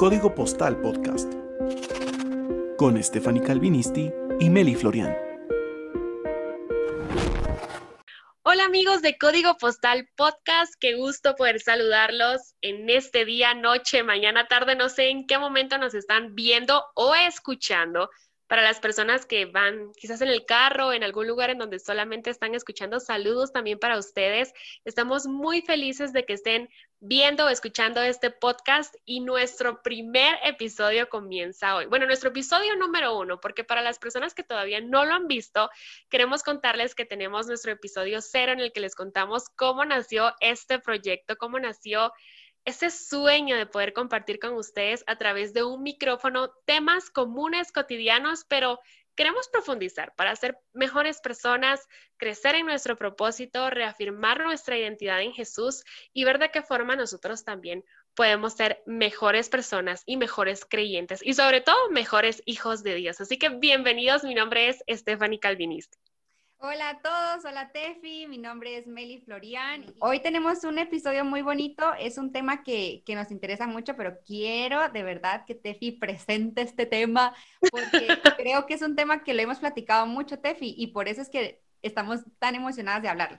Código Postal Podcast. Con Stephanie Calvinisti y Meli Florian. Hola amigos de Código Postal Podcast, qué gusto poder saludarlos en este día, noche, mañana, tarde, no sé en qué momento nos están viendo o escuchando, para las personas que van quizás en el carro, en algún lugar en donde solamente están escuchando, saludos también para ustedes. Estamos muy felices de que estén viendo o escuchando este podcast y nuestro primer episodio comienza hoy. Bueno, nuestro episodio número uno, porque para las personas que todavía no lo han visto, queremos contarles que tenemos nuestro episodio cero en el que les contamos cómo nació este proyecto, cómo nació ese sueño de poder compartir con ustedes a través de un micrófono temas comunes, cotidianos, pero queremos profundizar para ser mejores personas, crecer en nuestro propósito, reafirmar nuestra identidad en Jesús y ver de qué forma nosotros también podemos ser mejores personas y mejores creyentes y sobre todo mejores hijos de Dios. Así que bienvenidos, mi nombre es Stephanie Calvinista. Hola a todos, hola Tefi, mi nombre es Meli Florian. Hoy tenemos un episodio muy bonito, es un tema que, que, nos interesa mucho, pero quiero de verdad que Tefi presente este tema, porque creo que es un tema que lo hemos platicado mucho, Tefi, y por eso es que estamos tan emocionadas de hablarlo.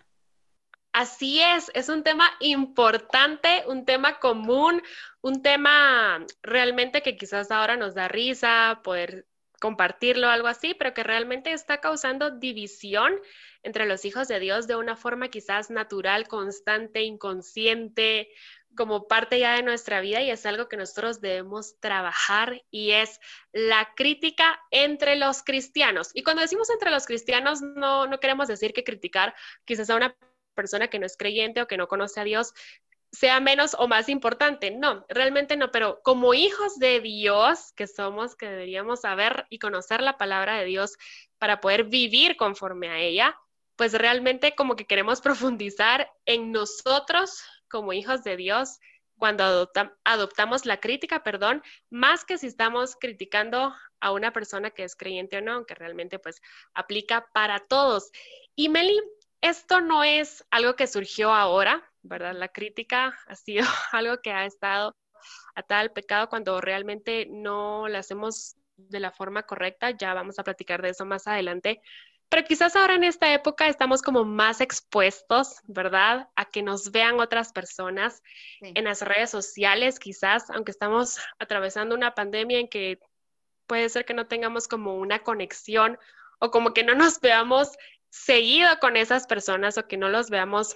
Así es, es un tema importante, un tema común, un tema realmente que quizás ahora nos da risa poder compartirlo, algo así, pero que realmente está causando división entre los hijos de Dios de una forma quizás natural, constante, inconsciente, como parte ya de nuestra vida y es algo que nosotros debemos trabajar y es la crítica entre los cristianos. Y cuando decimos entre los cristianos, no, no queremos decir que criticar quizás a una persona que no es creyente o que no conoce a Dios sea menos o más importante. No, realmente no, pero como hijos de Dios que somos, que deberíamos saber y conocer la palabra de Dios para poder vivir conforme a ella, pues realmente como que queremos profundizar en nosotros como hijos de Dios cuando adoptamos la crítica, perdón, más que si estamos criticando a una persona que es creyente o no, aunque realmente pues aplica para todos. Y Meli, esto no es algo que surgió ahora, ¿verdad? La crítica ha sido algo que ha estado atada al pecado cuando realmente no la hacemos de la forma correcta. Ya vamos a platicar de eso más adelante. Pero quizás ahora en esta época estamos como más expuestos, ¿verdad? A que nos vean otras personas en las redes sociales, quizás, aunque estamos atravesando una pandemia en que puede ser que no tengamos como una conexión o como que no nos veamos seguido con esas personas o que no los veamos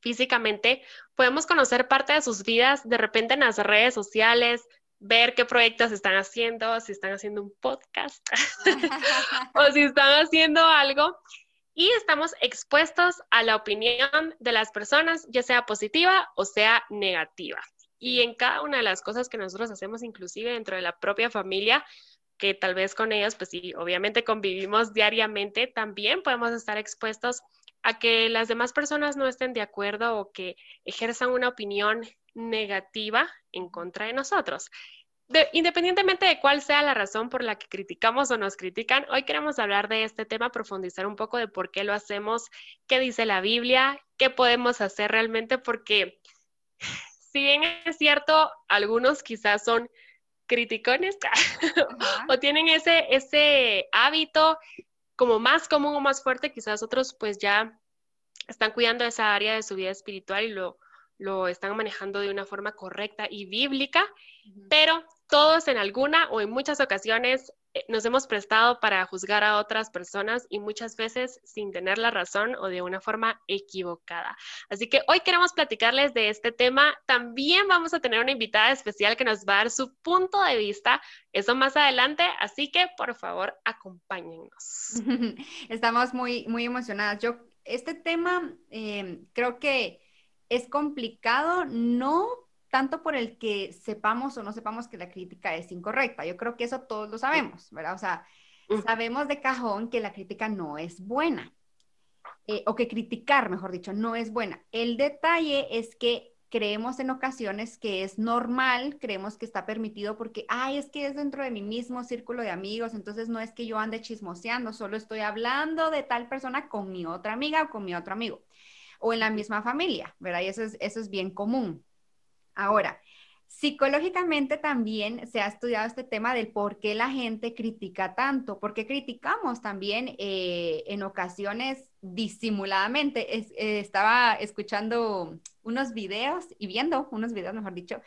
físicamente, podemos conocer parte de sus vidas de repente en las redes sociales, ver qué proyectos están haciendo, si están haciendo un podcast o si están haciendo algo. Y estamos expuestos a la opinión de las personas, ya sea positiva o sea negativa. Y en cada una de las cosas que nosotros hacemos, inclusive dentro de la propia familia, que tal vez con ellos, pues sí, obviamente convivimos diariamente, también podemos estar expuestos a que las demás personas no estén de acuerdo o que ejerzan una opinión negativa en contra de nosotros. independientemente de cuál sea la razón por la que criticamos o nos critican, hoy queremos hablar de este tema, profundizar un poco de por qué lo hacemos, qué dice la Biblia, qué podemos hacer realmente, porque si bien es cierto, algunos quizás son criticones o tienen ese, ese hábito como más común o más fuerte, quizás otros pues ya están cuidando esa área de su vida espiritual y lo, lo están manejando de una forma correcta y bíblica, pero todos en alguna o en muchas ocasiones nos hemos prestado para juzgar a otras personas y muchas veces sin tener la razón o de una forma equivocada. Así que hoy queremos platicarles de este tema. También vamos a tener una invitada especial que nos va a dar su punto de vista, eso más adelante, así que por favor acompáñennos. Estamos muy, muy emocionadas. Yo, este tema eh, creo que es complicado, no tanto por el que sepamos o no sepamos que la crítica es incorrecta. Yo creo que eso todos lo sabemos, ¿verdad? O sea, sabemos de cajón que la crítica no es buena. Eh, o que criticar, mejor dicho, no es buena. El detalle es que creemos en ocasiones que es normal, creemos que está permitido porque, ay, es que es dentro de mi mismo círculo de amigos, entonces no es que yo ande chismoseando, solo estoy hablando de tal persona con mi otra amiga o con mi otro amigo, o en la misma familia, ¿verdad? Y eso es, eso es bien común. Ahora, Psicológicamente también se ha estudiado este tema del por qué la gente critica tanto, por qué criticamos también eh, en ocasiones disimuladamente. Eh, estaba escuchando unos videos y viendo unos videos, mejor dicho,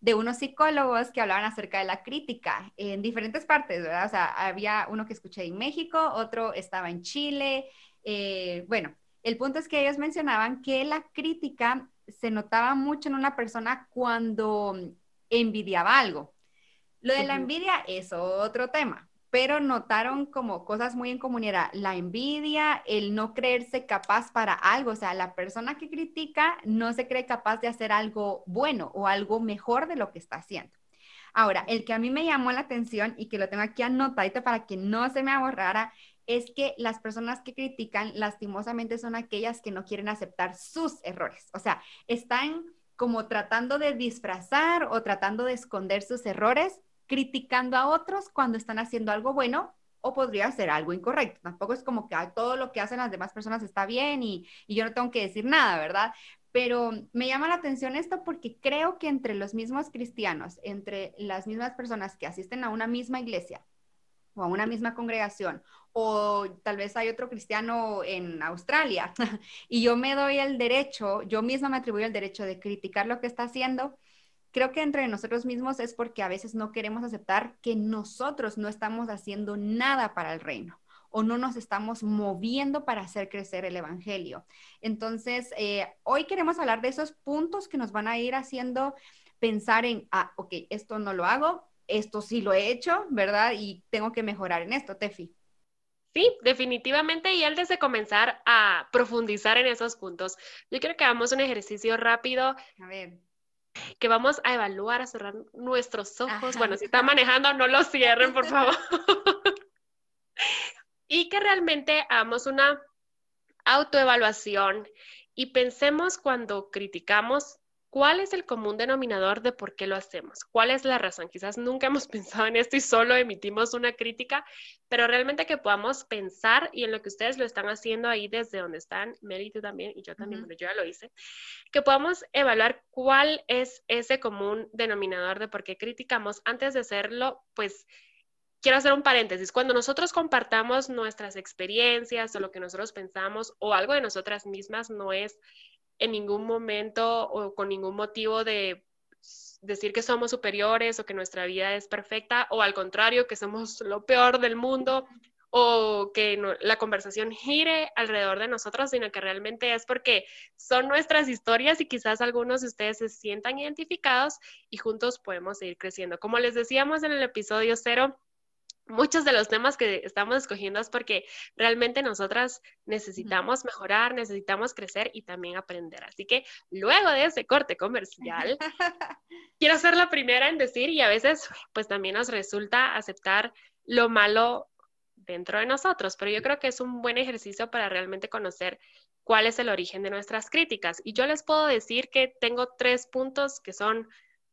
de unos psicólogos que hablaban acerca de la crítica en diferentes partes, ¿verdad? O sea, había uno que escuché en México, otro estaba en Chile. Eh, bueno, el punto es que ellos mencionaban que la crítica se notaba mucho en una persona cuando envidiaba algo. Lo de la envidia es otro tema, pero notaron como cosas muy en común, era la envidia, el no creerse capaz para algo, o sea, la persona que critica no se cree capaz de hacer algo bueno o algo mejor de lo que está haciendo. Ahora, el que a mí me llamó la atención y que lo tengo aquí anotadito para que no se me aborrara, es que las personas que critican lastimosamente son aquellas que no quieren aceptar sus errores. O sea, están como tratando de disfrazar o tratando de esconder sus errores, criticando a otros cuando están haciendo algo bueno o podría ser algo incorrecto. Tampoco es como que todo lo que hacen las demás personas está bien y, y yo no tengo que decir nada, ¿verdad? Pero me llama la atención esto porque creo que entre los mismos cristianos, entre las mismas personas que asisten a una misma iglesia o a una misma congregación o tal vez hay otro cristiano en Australia y yo me doy el derecho, yo misma me atribuyo el derecho de criticar lo que está haciendo, creo que entre nosotros mismos es porque a veces no queremos aceptar que nosotros no estamos haciendo nada para el reino o no nos estamos moviendo para hacer crecer el Evangelio. Entonces, eh, hoy queremos hablar de esos puntos que nos van a ir haciendo pensar en, ah, ok, esto no lo hago, esto sí lo he hecho, ¿verdad? Y tengo que mejorar en esto, Tefi. Sí, definitivamente. Y antes de comenzar a profundizar en esos puntos, yo quiero que hagamos un ejercicio rápido. A ver. Que vamos a evaluar, a cerrar nuestros ojos. Bueno, si están manejando, no los cierren, por favor. y que realmente hagamos una autoevaluación y pensemos cuando criticamos ¿Cuál es el común denominador de por qué lo hacemos? ¿Cuál es la razón? Quizás nunca hemos pensado en esto y solo emitimos una crítica, pero realmente que podamos pensar y en lo que ustedes lo están haciendo ahí desde donde están, Mary, tú también y yo también, yo ya lo hice, que podamos evaluar cuál es ese común denominador de por qué criticamos. Antes de hacerlo, pues quiero hacer un paréntesis. Cuando nosotros compartamos nuestras experiencias o lo que nosotros pensamos o algo de nosotras mismas, no es en ningún momento o con ningún motivo de decir que somos superiores o que nuestra vida es perfecta o al contrario, que somos lo peor del mundo o que la conversación gire alrededor de nosotros, sino que realmente es porque son nuestras historias y quizás algunos de ustedes se sientan identificados y juntos podemos seguir creciendo. Como les decíamos en el episodio cero, muchos de los temas que estamos escogiendo es porque realmente nosotras necesitamos mejorar, necesitamos crecer y también aprender. Así que luego de ese corte comercial, quiero ser la primera en decir y a veces pues también nos resulta aceptar lo malo dentro de nosotros, pero yo creo que es un buen ejercicio para realmente conocer cuál es el origen de nuestras críticas. Y yo les puedo decir que tengo tres puntos que son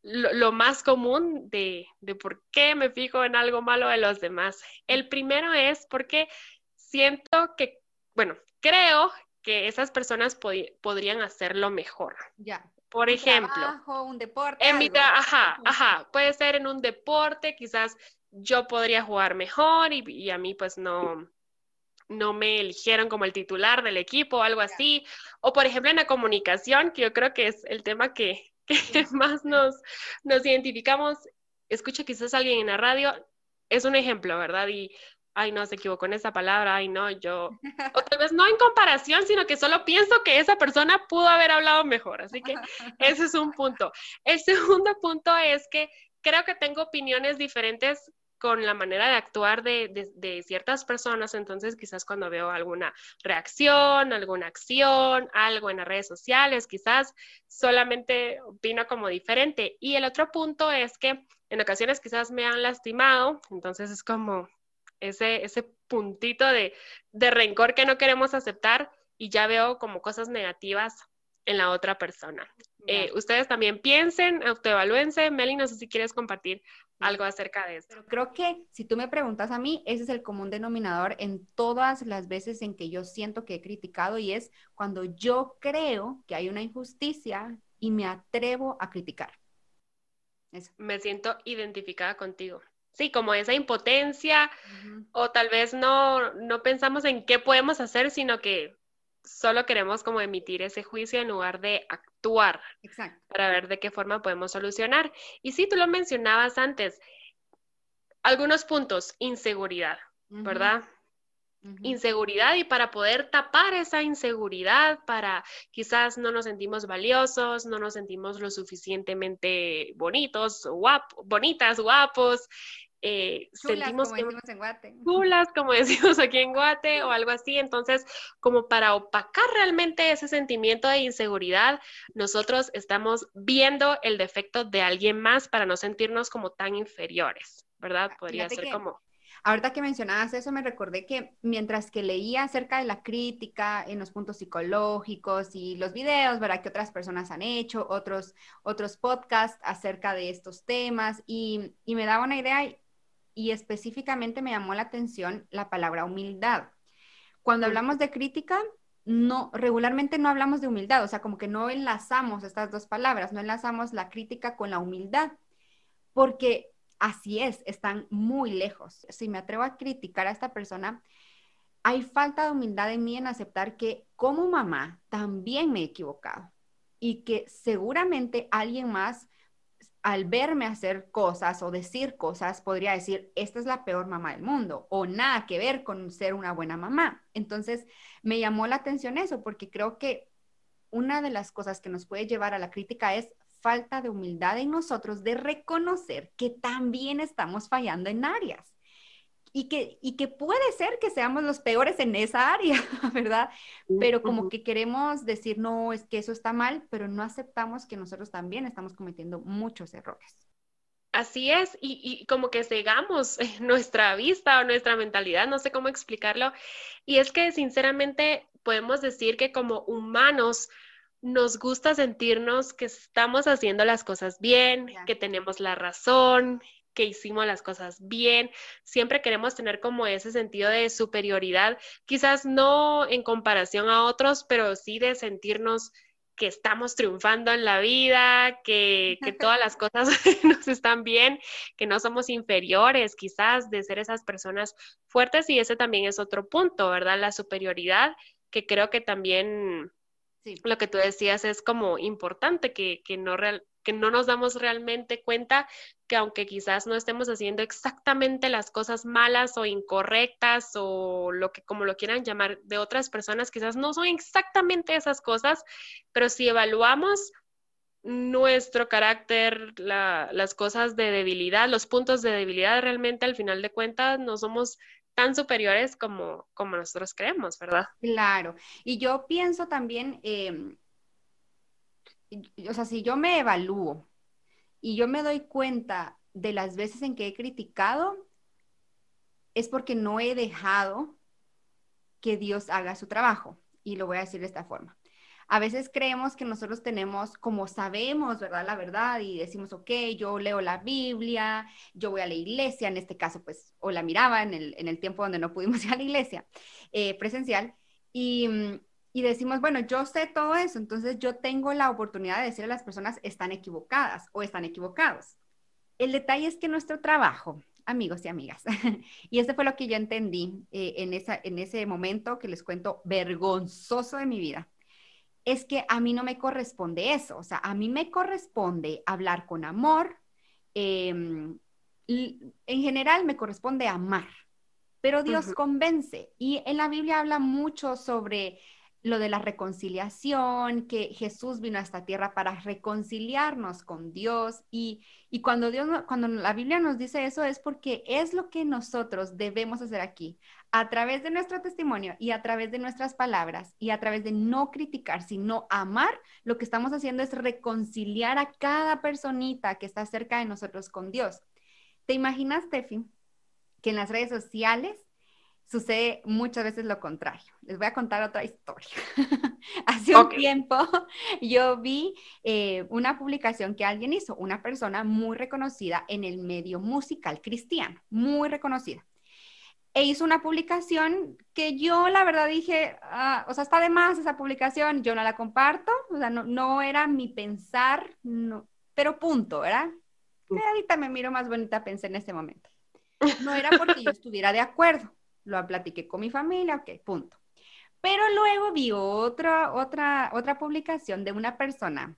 lo, más común de, por qué me fijo en algo malo de los demás. El primero es porque siento que, bueno, creo que esas personas podrían hacerlo mejor. Ya. Por ejemplo, trabajo, un deporte. En ajá, ajá, puede ser en un deporte, quizás yo podría jugar mejor y, a mí pues no, no me eligieron como el titular del equipo o algo así. O por ejemplo en la comunicación, que yo creo que es el tema que, que más nos, nos identificamos, escucha quizás alguien en la radio, es un ejemplo, ¿verdad? Y, ay, no, se equivocó en esa palabra, ay, no, yo, o tal vez no en comparación, sino que solo pienso que esa persona pudo haber hablado mejor, así que ese es un punto. El segundo punto es que creo que tengo opiniones diferentes con la manera de actuar de, ciertas personas, entonces quizás cuando veo alguna reacción, alguna acción, algo en las redes sociales, quizás solamente opino como diferente. Y el otro punto es que en ocasiones quizás me han lastimado, entonces es como ese, ese puntito de, de rencor que no queremos aceptar y ya veo como cosas negativas en la otra persona. Eh, ustedes también piensen, autoevalúense. Meli, no sé si quieres compartir algo acerca de esto. Pero creo que si tú me preguntas a mí, ese es el común denominador en todas las veces en que yo siento que he criticado y es cuando yo creo que hay una injusticia y me atrevo a criticar. Me siento identificada contigo. Sí, como esa impotencia o tal vez no, no pensamos en qué podemos hacer, sino que solo queremos como emitir ese juicio en lugar de actuar para ver de qué forma podemos solucionar. Y sí, tú lo mencionabas antes, algunos puntos, inseguridad, ¿verdad? Inseguridad y para poder tapar esa inseguridad, para quizás no nos sentimos valiosos, no nos sentimos lo suficientemente bonitos, guapos, bonitas, guapos, eh, sentimos como decimos en Guate. Chulas, como decimos aquí en Guate o algo así. Entonces, como para opacar realmente ese sentimiento de inseguridad, nosotros estamos viendo el defecto de alguien más para no sentirnos como tan inferiores, ¿verdad? Ah, Podría ser como... Ahorita que mencionabas eso, me recordé que mientras que leía acerca de la crítica en los puntos psicológicos y los videos, ¿verdad? Que otras personas han hecho, otros, otros podcasts acerca de estos temas y, y me daba una idea y específicamente me llamó la atención la palabra humildad. Cuando hablamos de crítica, no, regularmente no hablamos de humildad, o sea, como que no enlazamos estas dos palabras, no enlazamos la crítica con la humildad, porque así es, están muy lejos. Si me atrevo a criticar a esta persona, hay falta de humildad en mí en aceptar que como mamá también me he equivocado y que seguramente alguien más al verme hacer cosas o decir cosas, podría decir, esta es la peor mamá del mundo o nada que ver con ser una buena mamá. Entonces, me llamó la atención eso porque creo que una de las cosas que nos puede llevar a la crítica es falta de humildad en nosotros de reconocer que también estamos fallando en áreas y que, y que puede ser que seamos los peores en esa área, ¿verdad? Pero como que queremos decir, no, es que eso está mal, pero no aceptamos que nosotros también estamos cometiendo muchos errores. Así es, y, y, como que cegamos nuestra vista o nuestra mentalidad, no sé cómo explicarlo. Y es que sinceramente podemos decir que como humanos nos gusta sentirnos que estamos haciendo las cosas bien, que tenemos la razón, que hicimos las cosas bien. Siempre queremos tener como ese sentido de superioridad, quizás no en comparación a otros, pero sí de sentirnos que estamos triunfando en la vida, que, que todas las cosas nos están bien, que no somos inferiores quizás de ser esas personas fuertes y ese también es otro punto, ¿verdad? La superioridad, que creo que también lo que tú decías es como importante, que, que no real, que no nos damos realmente cuenta que aunque quizás no estemos haciendo exactamente las cosas malas o incorrectas o lo que como lo quieran llamar de otras personas, quizás no son exactamente esas cosas, pero si evaluamos nuestro carácter, las cosas de debilidad, los puntos de debilidad, realmente al final de cuentas no somos tan superiores como, como nosotros creemos, ¿verdad? Claro. Y yo pienso también, em, o sea, si yo me evalúo y yo me doy cuenta de las veces en que he criticado, es porque no he dejado que Dios haga su trabajo. Y lo voy a decir de esta forma. A veces creemos que nosotros tenemos, como sabemos, ¿verdad? La verdad y decimos, ok, yo leo la Biblia, yo voy a la iglesia, en este caso, pues, o la miraba en el, en el tiempo donde no pudimos ir a la iglesia eh, presencial. Y, mm, y decimos, bueno, yo sé todo eso, entonces yo tengo la oportunidad de decirle a las personas, están equivocadas o están equivocados. El detalle es que nuestro trabajo, amigos y amigas, y este fue lo que yo entendí eh, en, esa, en ese momento que les cuento vergonzoso de mi vida, es que a mí no me corresponde eso, o sea, a mí me corresponde hablar con amor, em, en general me corresponde amar, pero Dios convence. Y en la Biblia habla mucho sobre lo de la reconciliación, que Jesús vino a esta tierra para reconciliarnos con Dios y, y, cuando Dios, cuando la Biblia nos dice eso es porque es lo que nosotros debemos hacer aquí, a través de nuestro testimonio y a través de nuestras palabras y a través de no criticar, sino amar, lo que estamos haciendo es reconciliar a cada personita que está cerca de nosotros con Dios. ¿Te imaginas, Tefi, que en las redes sociales sucede muchas veces lo contrario. Les voy a contar otra historia. Hace un tiempo yo vi eh, una publicación que alguien hizo, una persona muy reconocida en el medio musical cristiano, muy reconocida. E hizo una publicación que yo la verdad dije, ah, o sea, está de más esa publicación, yo no la comparto, o sea, no, no era mi pensar, no, pero punto, ¿verdad? ahorita me miro más bonita, pensé en ese momento. No era porque yo estuviera de acuerdo, lo platiqué con mi familia, ok, punto. Pero luego vi otra, otra, otra publicación de una persona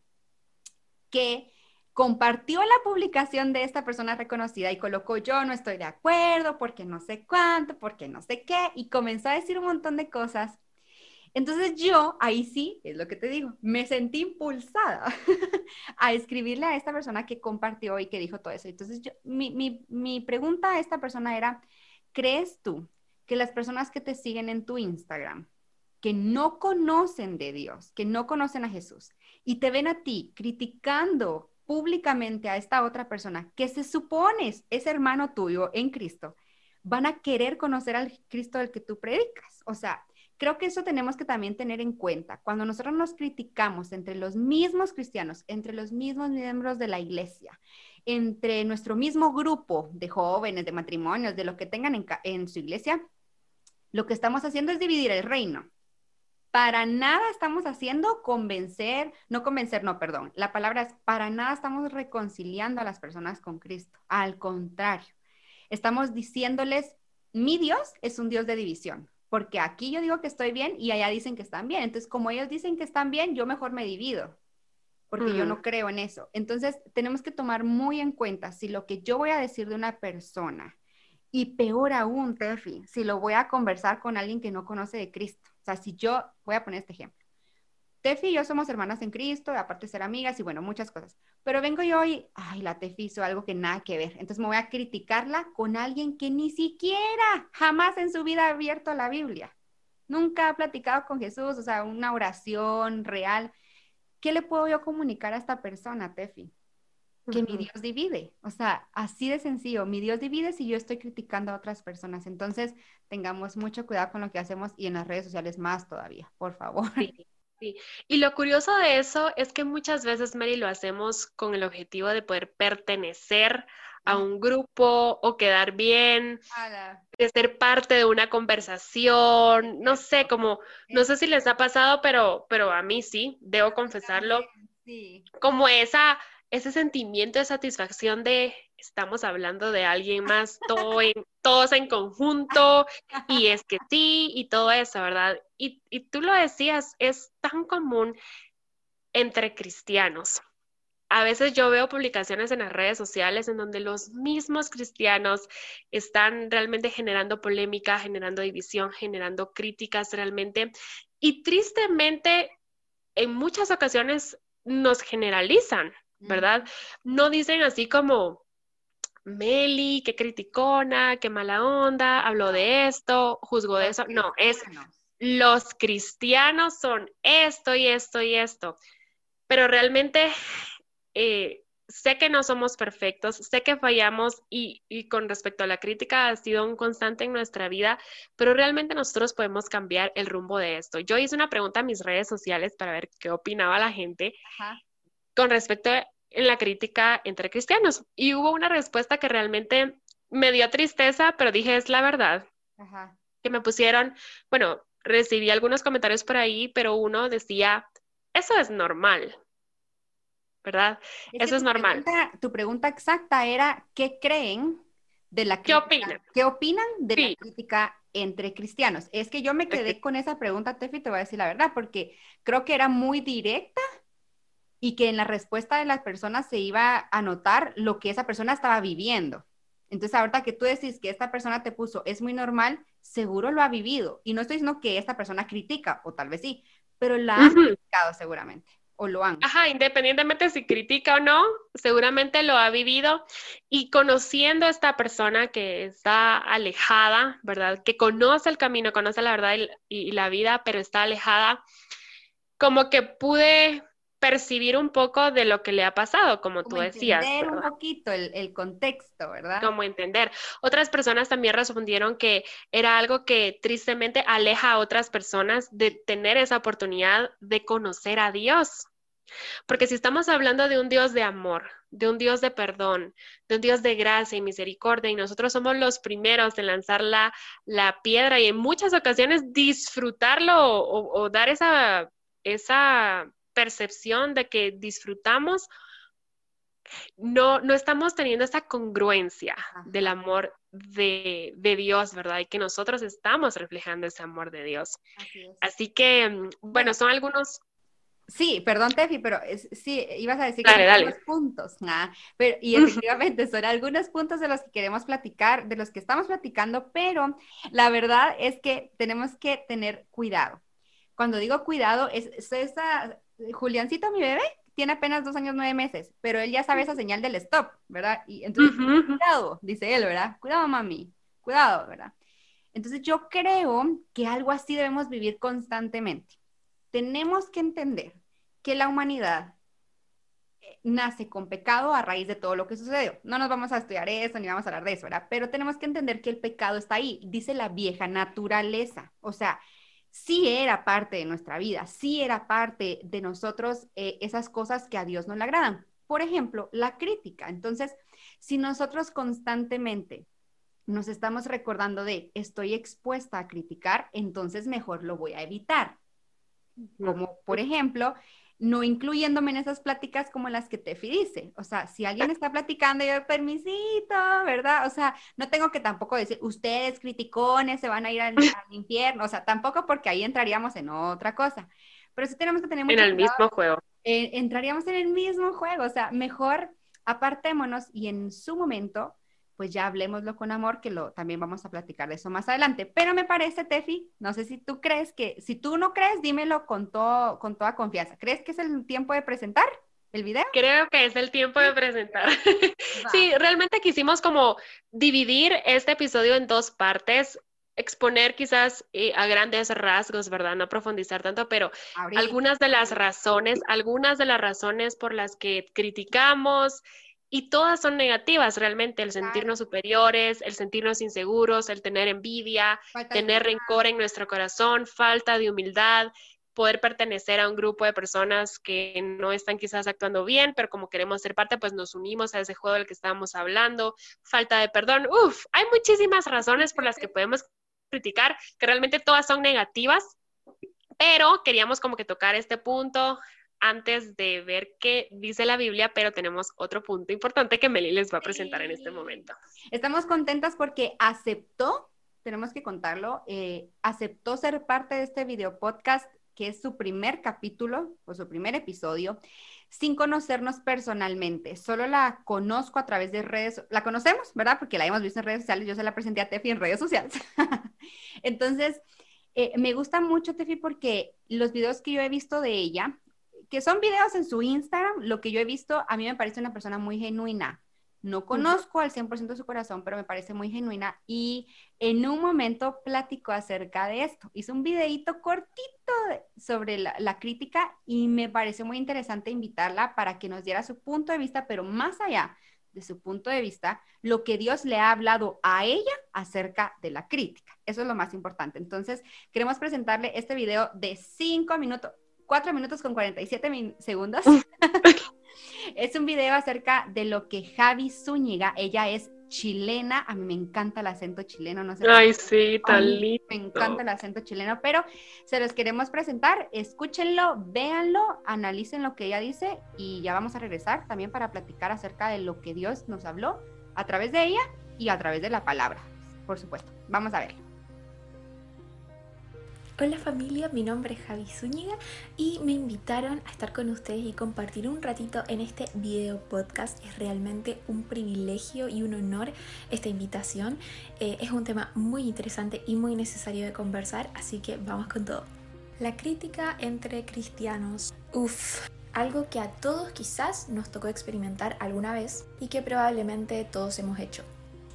que compartió la publicación de esta persona reconocida y colocó yo no estoy de acuerdo porque no sé cuánto, porque no sé qué, y comenzó a decir un montón de cosas. Entonces yo, ahí sí, es lo que te digo, me sentí impulsada a escribirle a esta persona que compartió y que dijo todo eso. Entonces mi, mi, mi pregunta a esta persona era, ¿crees tú que las personas que te siguen en tu Instagram, que no conocen de Dios, que no conocen a Jesús, y te ven a ti criticando públicamente a esta otra persona que se supone es hermano tuyo en Cristo, van a querer conocer al Cristo del que tú predicas. O sea, creo que eso tenemos que también tener en cuenta. Cuando nosotros nos criticamos entre los mismos cristianos, entre los mismos miembros de la iglesia, entre nuestro mismo grupo de jóvenes, de matrimonios, de lo que tengan en, en su iglesia, lo que estamos haciendo es dividir el reino. Para nada estamos haciendo convencer, no convencer, no, perdón. La palabra es, para nada estamos reconciliando a las personas con Cristo. Al contrario, estamos diciéndoles, mi Dios es un Dios de división, porque aquí yo digo que estoy bien y allá dicen que están bien. Entonces, como ellos dicen que están bien, yo mejor me divido, porque yo no creo en eso. Entonces, tenemos que tomar muy en cuenta si lo que yo voy a decir de una persona, y peor aún, Tefi, si lo voy a conversar con alguien que no conoce de Cristo sea, si yo, voy a poner este ejemplo. Tefi y yo somos hermanas en Cristo, aparte de ser amigas y bueno, muchas cosas. Pero vengo yo y, ay, la Tefi hizo algo que nada que ver. Entonces me voy a criticarla con alguien que ni siquiera jamás en su vida ha abierto la Biblia. Nunca ha platicado con Jesús, o sea, una oración real. ¿Qué le puedo yo comunicar a esta persona, Tefi? Que mi Dios divide. O sea, así de sencillo, mi Dios divide si yo estoy criticando a otras personas. Entonces, tengamos mucho cuidado con lo que hacemos y en las redes sociales más todavía, por favor. Sí. Sí. Y lo curioso de eso es que muchas veces, Mary, lo hacemos con el objetivo de poder pertenecer a un grupo o quedar bien, de ser parte de una conversación, no sé, como, no sé si les ha pasado, pero, pero a mí sí, debo confesarlo, sí. como esa ese sentimiento de satisfacción de estamos hablando de alguien más, todo en, todos en conjunto, y es que sí, y todo eso, ¿verdad? Y, y tú lo decías, es tan común entre cristianos. A veces yo veo publicaciones en las redes sociales en donde los mismos cristianos están realmente generando polémica, generando división, generando críticas realmente. Y tristemente, en muchas ocasiones nos generalizan, ¿verdad? No dicen así como, Meli, qué criticona, qué mala onda, habló de esto, juzgó de eso. No, es los cristianos son esto y esto y esto. Pero realmente eh, sé que no somos perfectos, sé que fallamos y, y, con respecto a la crítica ha sido un constante en nuestra vida, pero realmente nosotros podemos cambiar el rumbo de esto. Yo hice una pregunta en mis redes sociales para ver qué opinaba la gente Ajá con respecto en la crítica entre cristianos. Y hubo una respuesta que realmente me dio tristeza, pero dije, es la verdad. Que me pusieron, bueno, recibí algunos comentarios por ahí, pero uno decía, eso es normal. ¿Verdad? eso es normal. tu pregunta exacta era, ¿qué creen de la crítica? ¿Qué opinan? ¿Qué opinan de la crítica entre cristianos? Es que yo me quedé con esa pregunta, Tefi, te voy a decir la verdad, porque creo que era muy directa y que en la respuesta de las personas se iba a notar lo que esa persona estaba viviendo. Entonces, ahorita que tú decís que esta persona te puso es muy normal, seguro lo ha vivido. Y no estoy diciendo que esta persona critica, o tal vez sí, pero la ha criticado seguramente, o lo han. Ajá, independientemente si critica o no, seguramente lo ha vivido. Y conociendo a esta persona que está alejada, ¿verdad? Que conoce el camino, conoce la verdad y la vida, pero está alejada, como que pude percibir un poco de lo que le ha pasado, como, tú decías. Entender un poquito el, contexto, ¿verdad? Como entender. Otras personas también respondieron que era algo que tristemente aleja a otras personas de tener esa oportunidad de conocer a Dios. Porque si estamos hablando de un Dios de amor, de un Dios de perdón, de un Dios de gracia y misericordia, y nosotros somos los primeros en lanzar la, la piedra y en muchas ocasiones disfrutarlo o, o dar esa, esa percepción de que disfrutamos, no, no estamos teniendo esa congruencia del amor de, Dios, ¿verdad? Y que nosotros estamos reflejando ese amor de Dios. Así, que, mm, bueno, son algunos... Sí, perdón, Tefi, pero sí, ibas a decir que algunos puntos. pero, y efectivamente son algunos puntos de los que queremos platicar, de los que estamos platicando, pero la verdad es que tenemos que tener cuidado. Cuando digo cuidado, es, es esa, Juliancito, mi bebé, tiene apenas dos años, nueve meses, pero él ya sabe esa señal del stop, ¿verdad? Y entonces, cuidado, dice él, ¿verdad? Cuidado, mami, cuidado, ¿verdad? Entonces yo creo que algo así debemos vivir constantemente. Tenemos que entender que la humanidad eh, nace con pecado a raíz de todo lo que sucedió. No nos vamos a estudiar eso ni vamos a hablar de eso, ¿verdad? Pero tenemos que entender que el pecado está ahí, dice la vieja naturaleza. O sea, sí era parte de nuestra vida, sí era parte de nosotros eh, esas cosas que a Dios no le agradan. Por ejemplo, la crítica. Entonces, si nosotros constantemente nos estamos recordando de estoy expuesta a criticar, entonces mejor lo voy a evitar. Como por ejemplo, no incluyéndome en esas pláticas como las que Tefi dice. O sea, si alguien está platicando, yo permisito, ¿verdad? O sea, no tengo que tampoco decir, ustedes criticones se van a ir al, infierno. O sea, tampoco porque ahí entraríamos en otra cosa. Pero sí tenemos que tener mucho En el mismo juego. entraríamos en el mismo juego. O sea, mejor apartémonos y en su momento pues ya hablemoslo con amor, que lo, también vamos a platicar de eso más adelante. Pero me parece, Tefi, no sé si tú crees que, si tú no crees, dímelo con, todo, con toda confianza. ¿Crees que es el tiempo de presentar el video? Creo que es el tiempo de presentar. sí, realmente quisimos como dividir este episodio en dos partes exponer quizás eh, a grandes rasgos, ¿verdad? No profundizar tanto, pero algunas de las razones, algunas de las razones por las que criticamos, y todas son negativas realmente, el sentirnos superiores, el sentirnos inseguros, el tener envidia, tener rencor en nuestro corazón, falta de humildad, poder pertenecer a un grupo de personas que no están quizás actuando bien, pero como queremos ser parte, pues nos unimos a ese juego del que estábamos hablando, falta de perdón, uf, hay muchísimas razones por las que podemos criticar, que realmente todas son negativas, pero queríamos como que tocar este punto, antes de ver qué dice la Biblia, pero tenemos otro punto importante que Meli les va a presentar en este momento. Estamos contentas porque aceptó, tenemos que contarlo, eh, aceptó ser parte de este video podcast, que es su primer capítulo o su primer episodio, sin conocernos personalmente. Solo la conozco a través de redes, la conocemos, ¿verdad? Porque la hemos visto en redes sociales, yo se la presenté a Tefi en redes sociales. Entonces, eh, me gusta mucho, Tefi, porque los videos que yo he visto de ella, que son videos en su Instagram, lo que yo he visto, a mí me parece una persona muy genuina. No conozco al 100% de su corazón, pero me parece muy genuina y en un momento platicó acerca de esto. Hizo un videito cortito sobre la, la, crítica y me pareció muy interesante invitarla para que nos diera su punto de vista, pero más allá de su punto de vista, lo que Dios le ha hablado a ella acerca de la crítica. Eso es lo más importante. Entonces, queremos presentarle este video de cinco minutos. 4 minutos con 47 segundos. es un video acerca de lo que Javi Zúñiga, ella es chilena, a mí me encanta el acento chileno, no sé. Ay, sí, tan lindo. Me encanta el acento chileno, pero se los queremos presentar, escúchenlo, véanlo, analicen lo que ella dice y ya vamos a regresar también para platicar acerca de lo que Dios nos habló a través de ella y a través de la palabra, por supuesto. Vamos a verlo. Hola familia, mi nombre es Javi Zúñiga y me invitaron a estar con ustedes y compartir un ratito en este video podcast. Es realmente un privilegio y un honor esta invitación. Eh, es un tema muy interesante y muy necesario de conversar, así que vamos con todo. La crítica entre cristianos. Uf, algo que a todos quizás nos tocó experimentar alguna vez y que probablemente todos hemos hecho.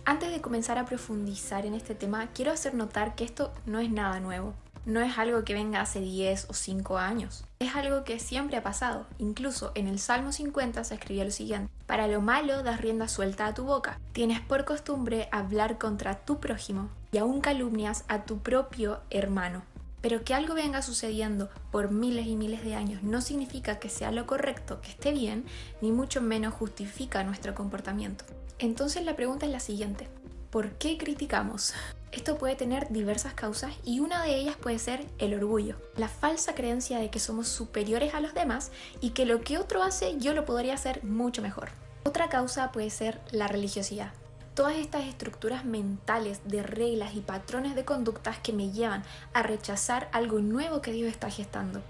Antes de comenzar a profundizar en este tema, quiero hacer notar que esto no es nada nuevo no es algo que venga hace 10 o 5 años. Es algo que siempre ha pasado. Incluso en el Salmo 50 se escribió lo siguiente. Para lo malo das rienda suelta a tu boca. Tienes por costumbre hablar contra tu prójimo y aún calumnias a tu propio hermano. Pero que algo venga sucediendo por miles y miles de años no significa que sea lo correcto, que esté bien, ni mucho menos justifica nuestro comportamiento. Entonces la pregunta es la siguiente. ¿Por qué criticamos? Esto puede tener diversas causas y una de ellas puede ser el orgullo, la falsa creencia de que somos superiores a los demás y que lo que otro hace yo lo podría hacer mucho mejor. Otra causa puede ser la religiosidad. Todas estas estructuras mentales de reglas y patrones de conductas que me llevan a rechazar algo nuevo que Dios está gestando.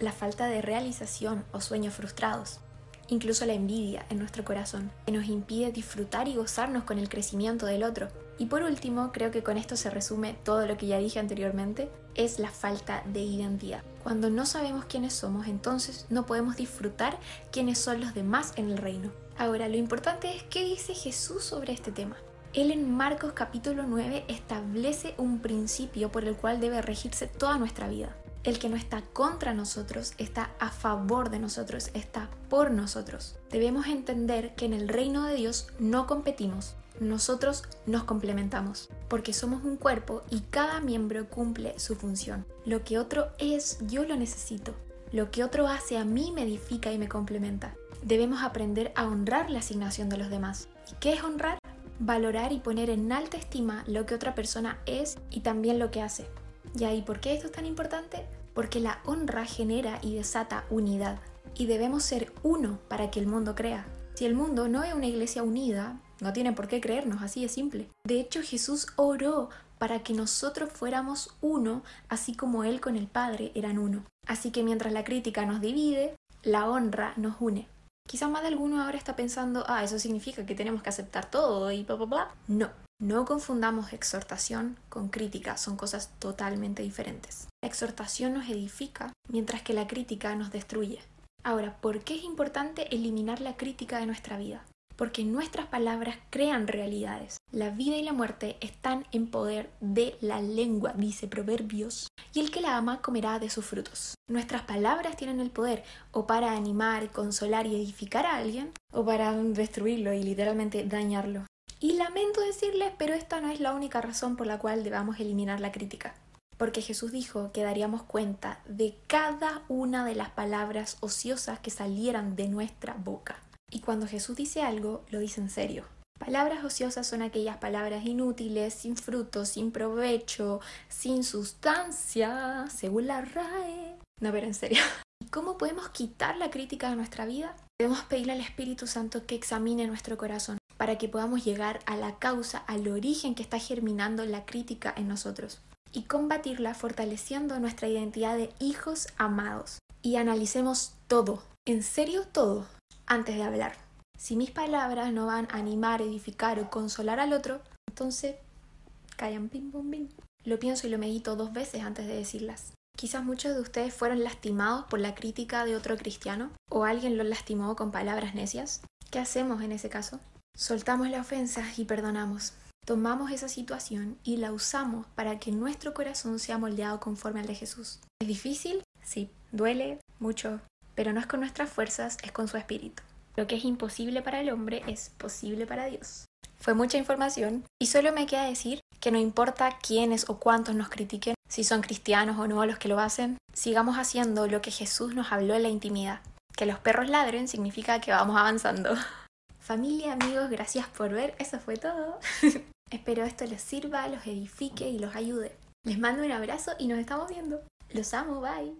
La falta de realización o sueños frustrados. Incluso la envidia en nuestro corazón, que nos impide disfrutar y gozarnos con el crecimiento del otro. Y por último, creo que con esto se resume todo lo que ya dije anteriormente, es la falta de identidad. Cuando no sabemos quiénes somos, entonces no podemos disfrutar quiénes son los demás en el reino. Ahora, lo importante es qué dice Jesús sobre este tema. Él en Marcos capítulo 9 establece un principio por el cual debe regirse toda nuestra vida. El que no está contra nosotros está a favor de nosotros, está por nosotros. Debemos entender que en el reino de Dios no competimos, nosotros nos complementamos, porque somos un cuerpo y cada miembro cumple su función. Lo que otro es, yo lo necesito. Lo que otro hace a mí me edifica y me complementa debemos aprender a honrar la asignación de los demás. ¿Y qué es honrar? Valorar y poner en alta estima lo que otra persona es y también lo que hace. ¿Y ahí por qué esto es tan importante? Porque la honra genera y desata unidad. Y debemos ser uno para que el mundo crea. Si el mundo no es una iglesia unida, no tiene por qué creernos, así de simple. De hecho, Jesús oró para que nosotros fuéramos uno, así como Él con el Padre eran uno. Así que mientras la crítica nos divide, la honra nos une. Quizá más de alguno ahora está pensando, ah, eso significa que tenemos que aceptar todo y bla, bla, bla. No, no confundamos exhortación con crítica, son cosas totalmente diferentes. La exhortación nos edifica, mientras que la crítica nos destruye. Ahora, ¿por qué es importante eliminar la crítica de nuestra vida? Porque nuestras palabras crean realidades. La vida y la muerte están en poder de la lengua, dice Proverbios, y el que la ama comerá de sus frutos. Nuestras palabras tienen el poder o para animar, consolar y edificar a alguien, o para destruirlo y literalmente dañarlo. Y lamento decirles, pero esta no es la única razón por la cual debamos eliminar la crítica porque Jesús dijo que daríamos cuenta de cada una de las palabras ociosas que salieran de nuestra boca. Y cuando Jesús dice algo, lo dice en serio. Palabras ociosas son aquellas palabras inútiles, sin fruto, sin provecho, sin sustancia, según la RAE. No, pero en serio. ¿Y cómo podemos quitar la crítica de nuestra vida? Debemos pedirle al Espíritu Santo que examine nuestro corazón para que podamos llegar a la causa, al origen que está germinando la crítica en nosotros y combatirla fortaleciendo nuestra identidad de hijos amados. Y analicemos todo, en serio todo, antes de hablar. Si mis palabras no van a animar, edificar o consolar al otro, entonces callan pim pum pim. Lo pienso y lo medito dos veces antes de decirlas. Quizás muchos de ustedes fueron lastimados por la crítica de otro cristiano o alguien los lastimó con palabras necias. ¿Qué hacemos en ese caso? Soltamos la ofensa y perdonamos. Tomamos esa situación y la usamos para que nuestro corazón sea moldeado conforme al de Jesús. ¿Es difícil? Sí. ¿Duele? Mucho pero no es con nuestras fuerzas, es con su espíritu. Lo que es imposible para el hombre es posible para Dios. Fue mucha información y solo me queda decir que no importa quiénes o cuántos nos critiquen, si son cristianos o no los que lo hacen, sigamos haciendo lo que Jesús nos habló en la intimidad. Que los perros ladren significa que vamos avanzando. Familia, amigos, gracias por ver. Eso fue todo. Espero esto les sirva, los edifique y los ayude. Les mando un abrazo y nos estamos viendo. Los amo, bye.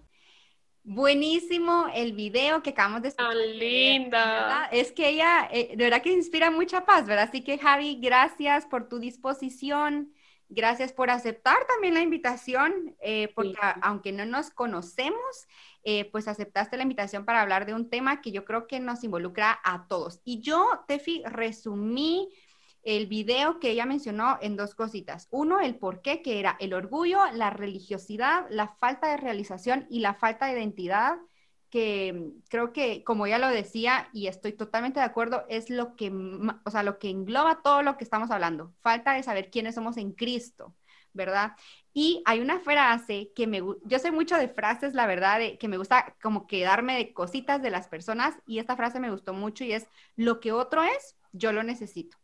Buenísimo el video que acabamos de escuchar. ¡Tan linda! Es que ella, eh, de verdad que inspira mucha paz, ¿verdad? Así que Javi, gracias por tu disposición, gracias por aceptar también la invitación, eh, porque aunque no nos conocemos, eh, pues aceptaste la invitación para hablar de un tema que yo creo que nos involucra a todos. Y yo, Tefi, resumí el video que ella mencionó en dos cositas. Uno, el por qué, que era el orgullo, la religiosidad, la falta de realización y la falta de identidad, que creo que, como ella lo decía, y estoy totalmente de acuerdo, es lo que, o sea, lo que engloba todo lo que estamos hablando. Falta de saber quiénes somos en Cristo, ¿verdad? Y hay una frase que me, yo sé mucho de frases, la verdad, que me gusta como quedarme de cositas de las personas, y esta frase me gustó mucho y es, lo que otro es, yo lo necesito.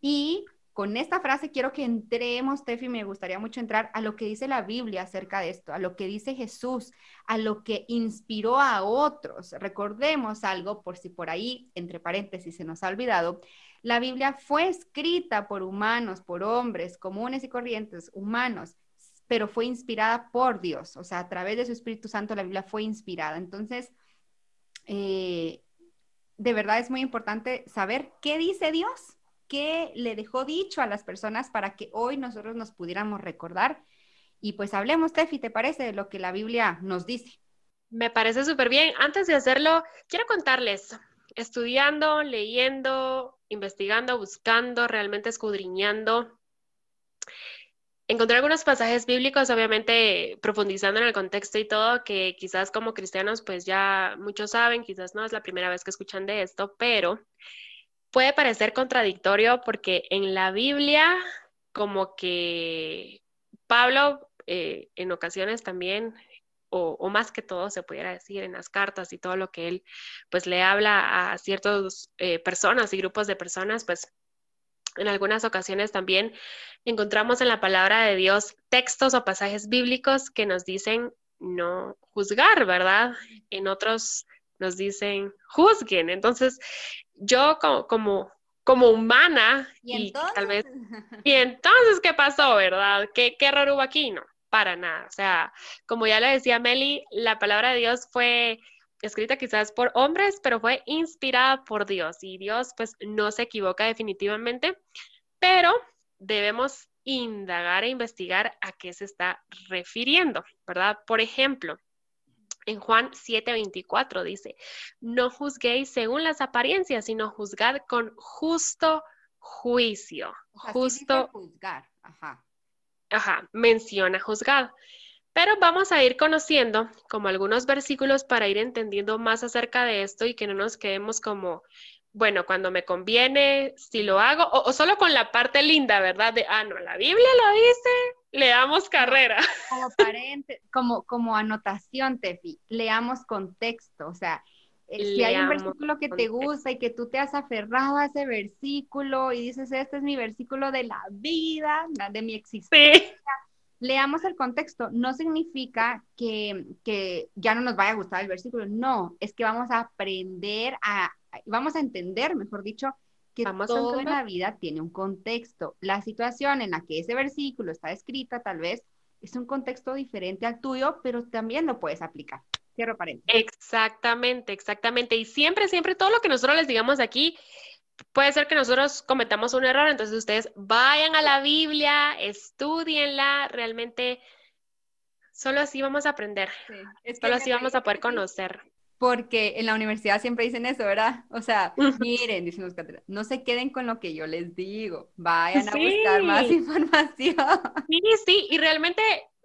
Y con esta frase quiero que entremos, Tefi, me gustaría mucho entrar a lo que dice la Biblia acerca de esto, a lo que dice Jesús, a lo que inspiró a otros. Recordemos algo, por si por ahí, entre paréntesis, se nos ha olvidado. La Biblia fue escrita por humanos, por hombres comunes y corrientes, humanos, pero fue inspirada por Dios. O sea, a través de su Espíritu Santo la Biblia fue inspirada. Entonces, eh, de verdad es muy importante saber qué dice Dios, qué le dejó dicho a las personas para que hoy nosotros nos pudiéramos recordar. Y pues hablemos, Tefi, ¿te parece de lo que la Biblia nos dice? Me parece súper bien. Antes de hacerlo, quiero contarles, estudiando, leyendo, investigando, buscando, realmente escudriñando, encontré algunos pasajes bíblicos, obviamente profundizando en el contexto y todo, que quizás como cristianos pues ya muchos saben, quizás no es la primera vez que escuchan de esto, pero puede parecer contradictorio porque en la Biblia como que Pablo eh, en ocasiones también o, más que todo se pudiera decir en las cartas y todo lo que él pues le habla a ciertas eh, personas y grupos de personas, pues en algunas ocasiones también encontramos en la palabra de Dios textos o pasajes bíblicos que nos dicen no juzgar, ¿verdad? En otros nos dicen juzguen. Entonces, yo como, como, humana ¿Y, tal vez... ¿Y entonces qué pasó, verdad? ¿Qué, qué error hubo aquí? No, para nada. O sea, como ya le decía Meli, la palabra de Dios fue escrita quizás por hombres, pero fue inspirada por Dios y Dios pues no se equivoca definitivamente, pero debemos indagar e investigar a qué se está refiriendo, ¿verdad? Por ejemplo, en Juan 7:24 dice, no juzguéis según las apariencias, sino juzgad con justo juicio. justo juzgar, ajá. Ajá, menciona juzgad. Pero vamos a ir conociendo como algunos versículos para ir entendiendo más acerca de esto y que no nos quedemos como, bueno, cuando me conviene, si lo hago, o, solo con la parte linda, ¿verdad? De, ah, no, la Biblia lo dice, leamos carrera. Como como, como anotación, Tefi, leamos contexto, o sea, eh, si hay un versículo que te gusta y que tú te has aferrado a ese versículo y dices, este es mi versículo de la vida, de mi existencia leamos el contexto, no significa que, ya no nos vaya a gustar el versículo, no, es que vamos a aprender a, vamos a entender, mejor dicho, que todo en la vida tiene un contexto. La situación en la que ese versículo está escrita tal vez es un contexto diferente al tuyo, pero también lo puedes aplicar. Cierro paréntesis. Exactamente, exactamente. Y siempre, siempre todo lo que nosotros les digamos aquí puede ser que nosotros cometamos un error, entonces ustedes vayan a la Biblia, estudienla, realmente solo así vamos a aprender, solo así vamos a poder conocer. Porque en la universidad siempre dicen eso, ¿verdad? O sea, miren, dicen los no se queden con lo que yo les digo, vayan a buscar más información. Sí, sí, y realmente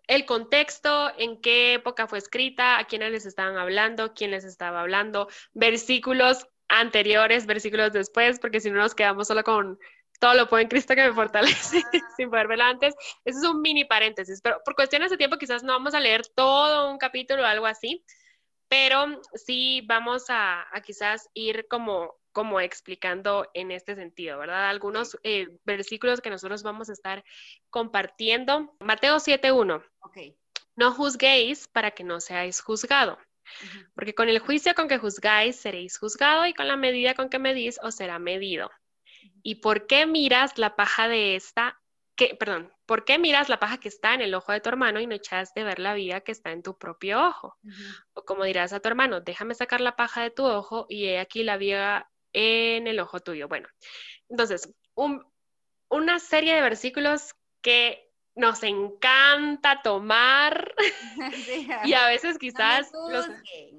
el contexto, en qué época fue escrita, a quiénes les estaban hablando, quién les estaba hablando, versículos anteriores, versículos después, porque si no nos quedamos solo con todo lo puedo en Cristo que me fortalece sin poder verlo antes. Eso es un mini paréntesis, pero por cuestiones de tiempo quizás no vamos a leer todo un capítulo o algo así, pero sí vamos a, quizás ir como, como explicando en este sentido, ¿verdad? Algunos eh, versículos que nosotros vamos a estar compartiendo. Mateo 7.1. Ok. No juzguéis para que no seáis juzgado. Porque con el juicio con que juzgáis seréis juzgado y con la medida con que medís os será medido. ¿Y por qué miras la paja de esta, que, perdón, por qué miras la paja que está en el ojo de tu hermano y no echas de ver la viga que está en tu propio ojo? O como dirás a tu hermano, déjame sacar la paja de tu ojo y he aquí la viga en el ojo tuyo. Bueno, entonces, una serie de versículos que nos encanta tomar y a veces quizás los,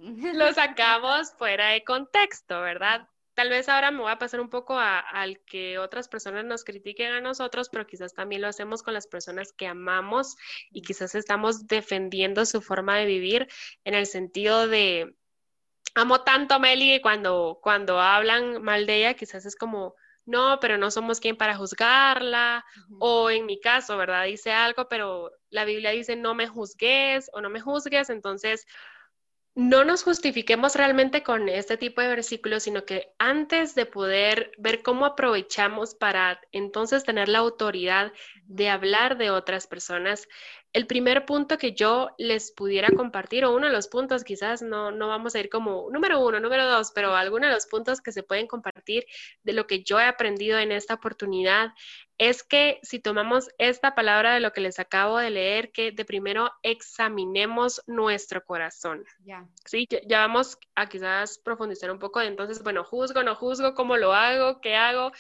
sacamos fuera de contexto, ¿verdad? Tal vez ahora me voy a pasar un poco al que otras personas nos critiquen a nosotros, pero quizás también lo hacemos con las personas que amamos y quizás estamos defendiendo su forma de vivir en el sentido de, amo tanto a Meli y cuando, cuando hablan mal de ella, quizás es como, no, pero no somos quien para juzgarla, o en mi caso, ¿verdad? Dice algo, pero la Biblia dice no me juzgues o no me juzgues, entonces no nos justifiquemos realmente con este tipo de versículos, sino que antes de poder ver cómo aprovechamos para entonces tener la autoridad de hablar de otras personas, el primer punto que yo les pudiera compartir, o uno de los puntos, quizás no, no vamos a ir como número uno, número dos, pero alguno de los puntos que se pueden compartir de lo que yo he aprendido en esta oportunidad es que si tomamos esta palabra de lo que les acabo de leer, que de primero examinemos nuestro corazón. Ya. Sí, ya vamos a quizás profundizar un poco de entonces, bueno, juzgo, no juzgo, cómo lo hago, qué hago.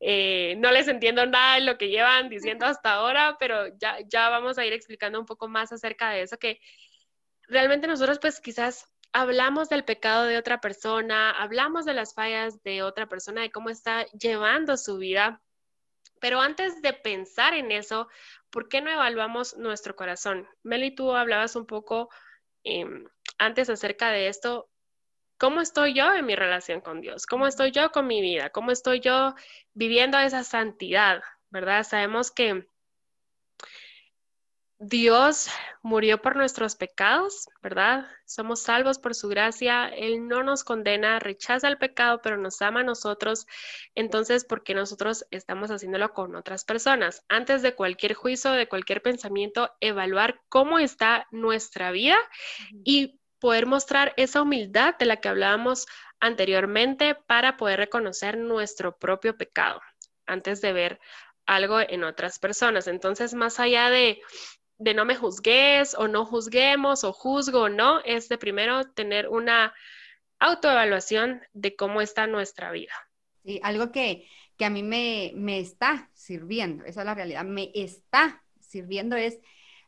Eh, no les entiendo nada de lo que llevan diciendo hasta ahora, pero ya, ya vamos a ir explicando un poco más acerca de eso, que realmente nosotros pues quizás hablamos del pecado de otra persona, hablamos de las fallas de otra persona, de cómo está llevando su vida pero antes de pensar en eso, ¿por qué no evaluamos nuestro corazón? Meli, tú hablabas un poco em, antes acerca de esto. ¿Cómo estoy yo en mi relación con Dios? ¿Cómo estoy yo con mi vida? ¿Cómo estoy yo viviendo esa santidad? ¿Verdad? Sabemos que Dios murió por nuestros pecados, ¿verdad? Somos salvos por su gracia. Él no nos condena, rechaza el pecado, pero nos ama a nosotros. Entonces, ¿por qué nosotros estamos haciéndolo con otras personas? Antes de cualquier juicio, de cualquier pensamiento, evaluar cómo está nuestra vida y poder mostrar esa humildad de la que hablábamos anteriormente para poder reconocer nuestro propio pecado antes de ver algo en otras personas. Entonces, más allá de de no me juzgues o no juzguemos o juzgo o no, es de primero tener una autoevaluación de cómo está nuestra vida. Sí, algo que, que a mí me, me está sirviendo, esa es la realidad, me está sirviendo es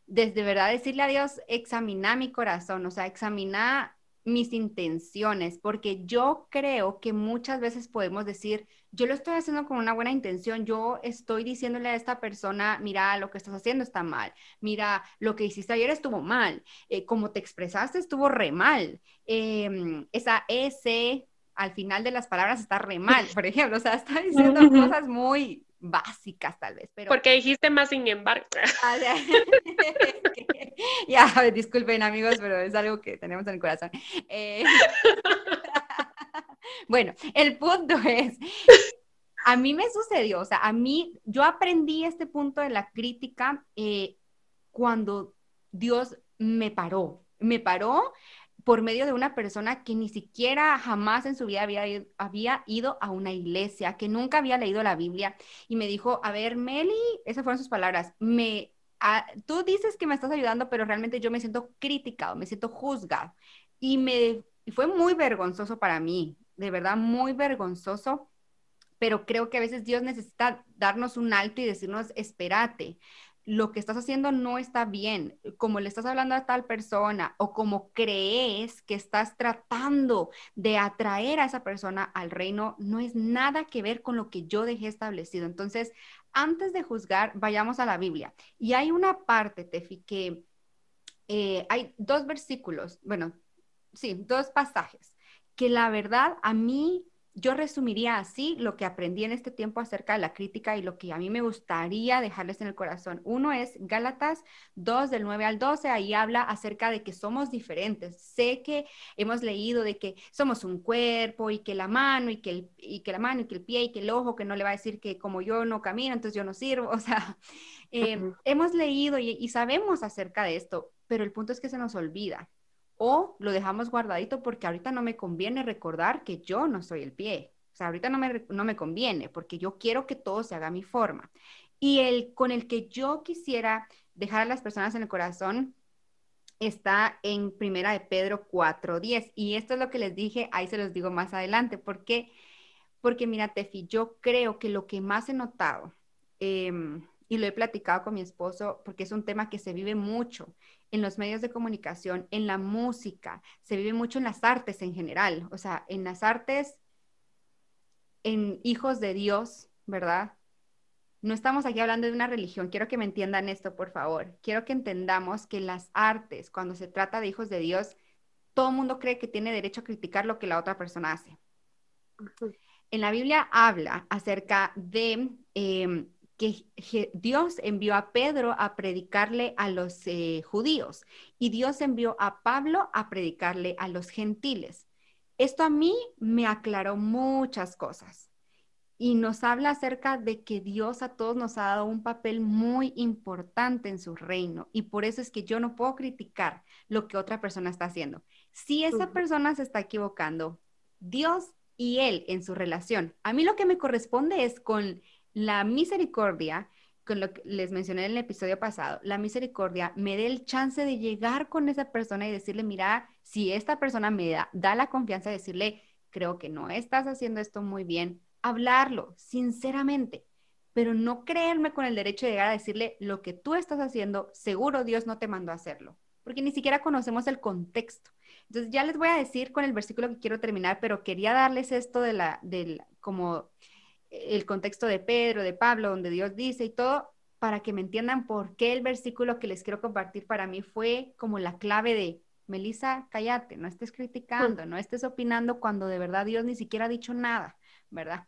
desde verdad decirle a Dios, examina mi corazón, o sea, examina mis intenciones, porque yo creo que muchas veces podemos decir, yo lo estoy haciendo con una buena intención, yo estoy diciéndole a esta persona, mira, lo que estás haciendo está mal, mira, lo que hiciste ayer estuvo mal, eh, como te expresaste estuvo re mal, em, esa S al final de las palabras está re mal, por ejemplo, o sea, está diciendo cosas muy básicas tal vez, pero... Porque dijiste más sin embargo. Ah, ya, disculpen amigos, pero es algo que tenemos en el corazón. Eh, bueno, el punto es, a mí me sucedió, o sea, a mí, yo aprendí este punto de la crítica eh, cuando Dios me paró, me paró por medio de una persona que ni siquiera jamás en su vida había, ido a una iglesia, que nunca había leído la Biblia y me dijo, a ver, Meli, esas fueron sus palabras, me, tú dices que me estás ayudando, pero realmente yo me siento criticado, me siento juzgado. Y me y fue muy vergonzoso para mí, de verdad muy vergonzoso, pero creo que a veces Dios necesita darnos un alto y decirnos, espérate, lo que estás haciendo no está bien, como le estás hablando a tal persona o como crees que estás tratando de atraer a esa persona al reino, no es nada que ver con lo que yo dejé establecido. Entonces, antes de juzgar, vayamos a la Biblia. Y hay una parte, Tefi, que eh, hay dos versículos, bueno, sí, dos pasajes, que la verdad a mí yo resumiría así lo que aprendí en este tiempo acerca de la crítica y lo que a mí me gustaría dejarles en el corazón. Uno es Gálatas 2 del 9 al 12, ahí habla acerca de que somos diferentes. Sé que hemos leído de que somos un cuerpo y que la mano y que, el, y que la mano y que el pie y que el ojo, que no le va a decir que como yo no camino, entonces yo no sirvo. O sea, eh, hemos leído y sabemos acerca de esto, pero el punto es que se nos olvida o lo dejamos guardadito porque ahorita no me conviene recordar que yo no soy el pie. O sea, ahorita no me, no me conviene porque yo quiero que todo se haga a mi forma. Y el con el que yo quisiera dejar a las personas en el corazón está en Primera de Pedro 4.10. Y esto es lo que les dije, ahí se los digo más adelante. ¿Por qué? Porque mira, Tefi, yo creo que lo que más he notado, em, y lo he platicado con mi esposo, porque es un tema que se vive mucho, en los medios de comunicación, en la música, se vive mucho en las artes en general, o sea, en las artes, en hijos de Dios, ¿verdad? No estamos aquí hablando de una religión, quiero que me entiendan esto, por favor. Quiero que entendamos que las artes, cuando se trata de hijos de Dios, todo el mundo cree que tiene derecho a criticar lo que la otra persona hace. En la Biblia habla acerca de em, que Dios envió a Pedro a predicarle a los eh, judíos y Dios envió a Pablo a predicarle a los gentiles. Esto a mí me aclaró muchas cosas y nos habla acerca de que Dios a todos nos ha dado un papel muy importante en su reino y por eso es que yo no puedo criticar lo que otra persona está haciendo. Si esa persona se está equivocando, Dios y él en su relación, a mí lo que me corresponde es con la misericordia, con lo que les mencioné en el episodio pasado, la misericordia me dé el chance de llegar con esa persona y decirle, mira, si esta persona me da, da la confianza de decirle, creo que no estás haciendo esto muy bien, hablarlo sinceramente, pero no creerme con el derecho de llegar a decirle lo que tú estás haciendo, seguro Dios no te mandó a hacerlo, porque ni siquiera conocemos el contexto. Entonces ya les voy a decir con el versículo que quiero terminar, pero quería darles esto de la, del, como el contexto de Pedro, de Pablo, donde Dios dice y todo, para que me entiendan por qué el versículo que les quiero compartir para mí fue como la clave de, Melissa, cállate, no estés criticando, no estés opinando cuando de verdad Dios ni siquiera ha dicho nada, ¿verdad?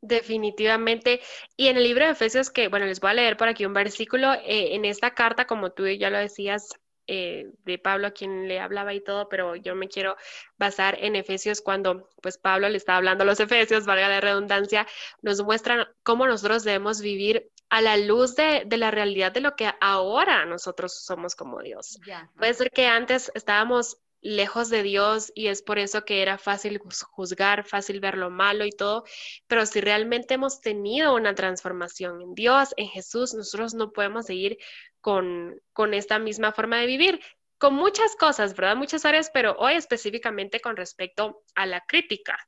Definitivamente. Y en el libro de Efesios, que, bueno, les voy a leer por aquí un versículo, eh, en esta carta, como tú ya lo decías, eh, de Pablo a quien le hablaba y todo, pero yo me quiero basar en Efesios cuando pues Pablo le está hablando a los Efesios, valga la redundancia, nos muestran cómo nosotros debemos vivir a la luz de, la realidad de lo que ahora nosotros somos como Dios. Puede ser que antes estábamos lejos de Dios y es por eso que era fácil juzgar, fácil ver lo malo y todo, pero si realmente hemos tenido una transformación en Dios, en Jesús, nosotros no podemos seguir con, con esta misma forma de vivir, con muchas cosas, ¿verdad? Muchas áreas, pero hoy específicamente con respecto a la crítica.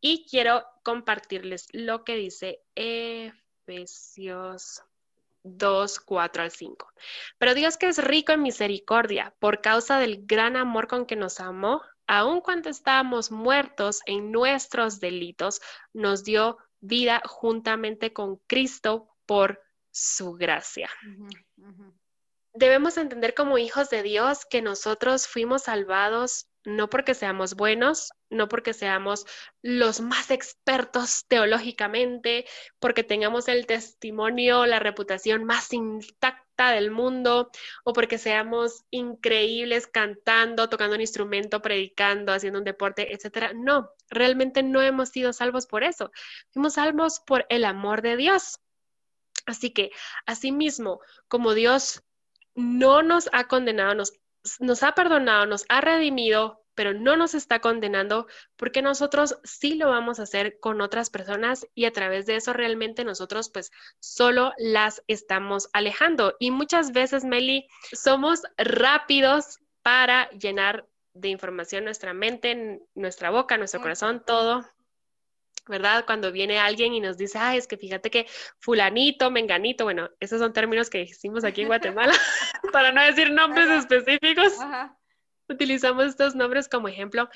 Y quiero compartirles lo que dice Efesios 2, 4 al 5. Pero Dios que es rico en misericordia, por causa del gran amor con que nos amó, aun cuando estábamos muertos en nuestros delitos, nos dio vida juntamente con Cristo por su gracia. Debemos entender como hijos de Dios que nosotros fuimos salvados no porque seamos buenos, no porque seamos los más expertos teológicamente, porque tengamos el testimonio, la reputación más intacta del mundo, o porque seamos increíbles cantando, tocando un instrumento, predicando, haciendo un deporte, etcétera. No, realmente no hemos sido salvos por eso. Fuimos salvos por el amor de Dios. Así que, asimismo, como Dios no nos ha condenado, nos, nos ha perdonado, nos ha redimido, pero no nos está condenando porque nosotros sí lo vamos a hacer con otras personas y a través de eso realmente nosotros pues solo las estamos alejando. Y muchas veces, Meli, somos rápidos para llenar de información nuestra mente, nuestra boca, nuestro corazón, todo, ¿verdad? Cuando viene alguien y nos dice, ay, es que fíjate que fulanito, menganito, bueno, esos son términos que hicimos aquí en Guatemala, para no decir nombres específicos, utilizamos estos nombres como ejemplo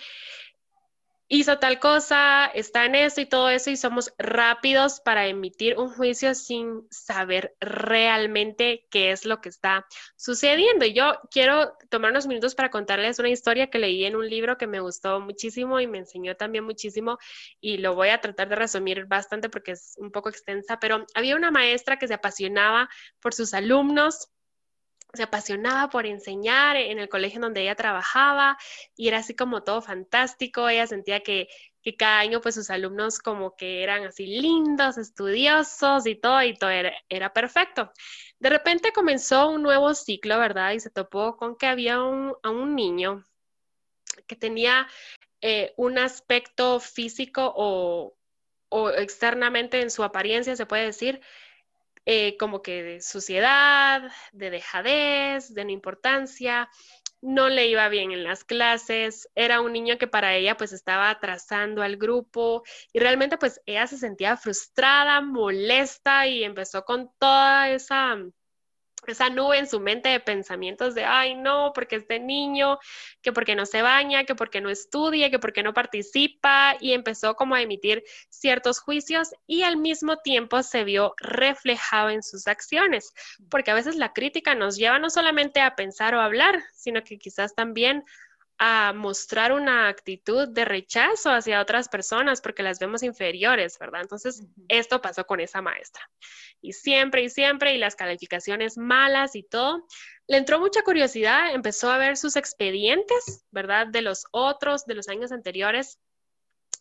hizo tal cosa, está en eso y todo eso y somos rápidos para emitir un juicio sin saber realmente qué es lo que está sucediendo. Y yo quiero tomar unos minutos para contarles una historia que leí en un libro que me gustó muchísimo y me enseñó también muchísimo y lo voy a tratar de resumir bastante porque es un poco extensa, pero había una maestra que se apasionaba por sus alumnos se apasionaba por enseñar en el colegio donde ella trabajaba y era así como todo fantástico. Ella sentía que, cada año pues sus alumnos como que eran así lindos, estudiosos y todo, y todo era, perfecto. De repente comenzó un nuevo ciclo, ¿verdad? Y se topó con que había un, un niño que tenía eh, un aspecto físico o, o externamente en su apariencia, se puede decir, eh, como que de suciedad, de dejadez, de no importancia, no le iba bien en las clases, era un niño que para ella pues estaba atrasando al grupo y realmente pues ella se sentía frustrada, molesta y empezó con toda esa esa nube en su mente de pensamientos de, ay, no, porque este niño, que porque no se baña, que porque no estudia, que porque no participa, y empezó como a emitir ciertos juicios y al mismo tiempo se vio reflejado en sus acciones, porque a veces la crítica nos lleva no solamente a pensar o hablar, sino que quizás también a mostrar una actitud de rechazo hacia otras personas porque las vemos inferiores, ¿verdad? Entonces, esto pasó con esa maestra. Y siempre y siempre, y las calificaciones malas y todo, le entró mucha curiosidad, empezó a ver sus expedientes, ¿verdad? De los otros, de los años anteriores,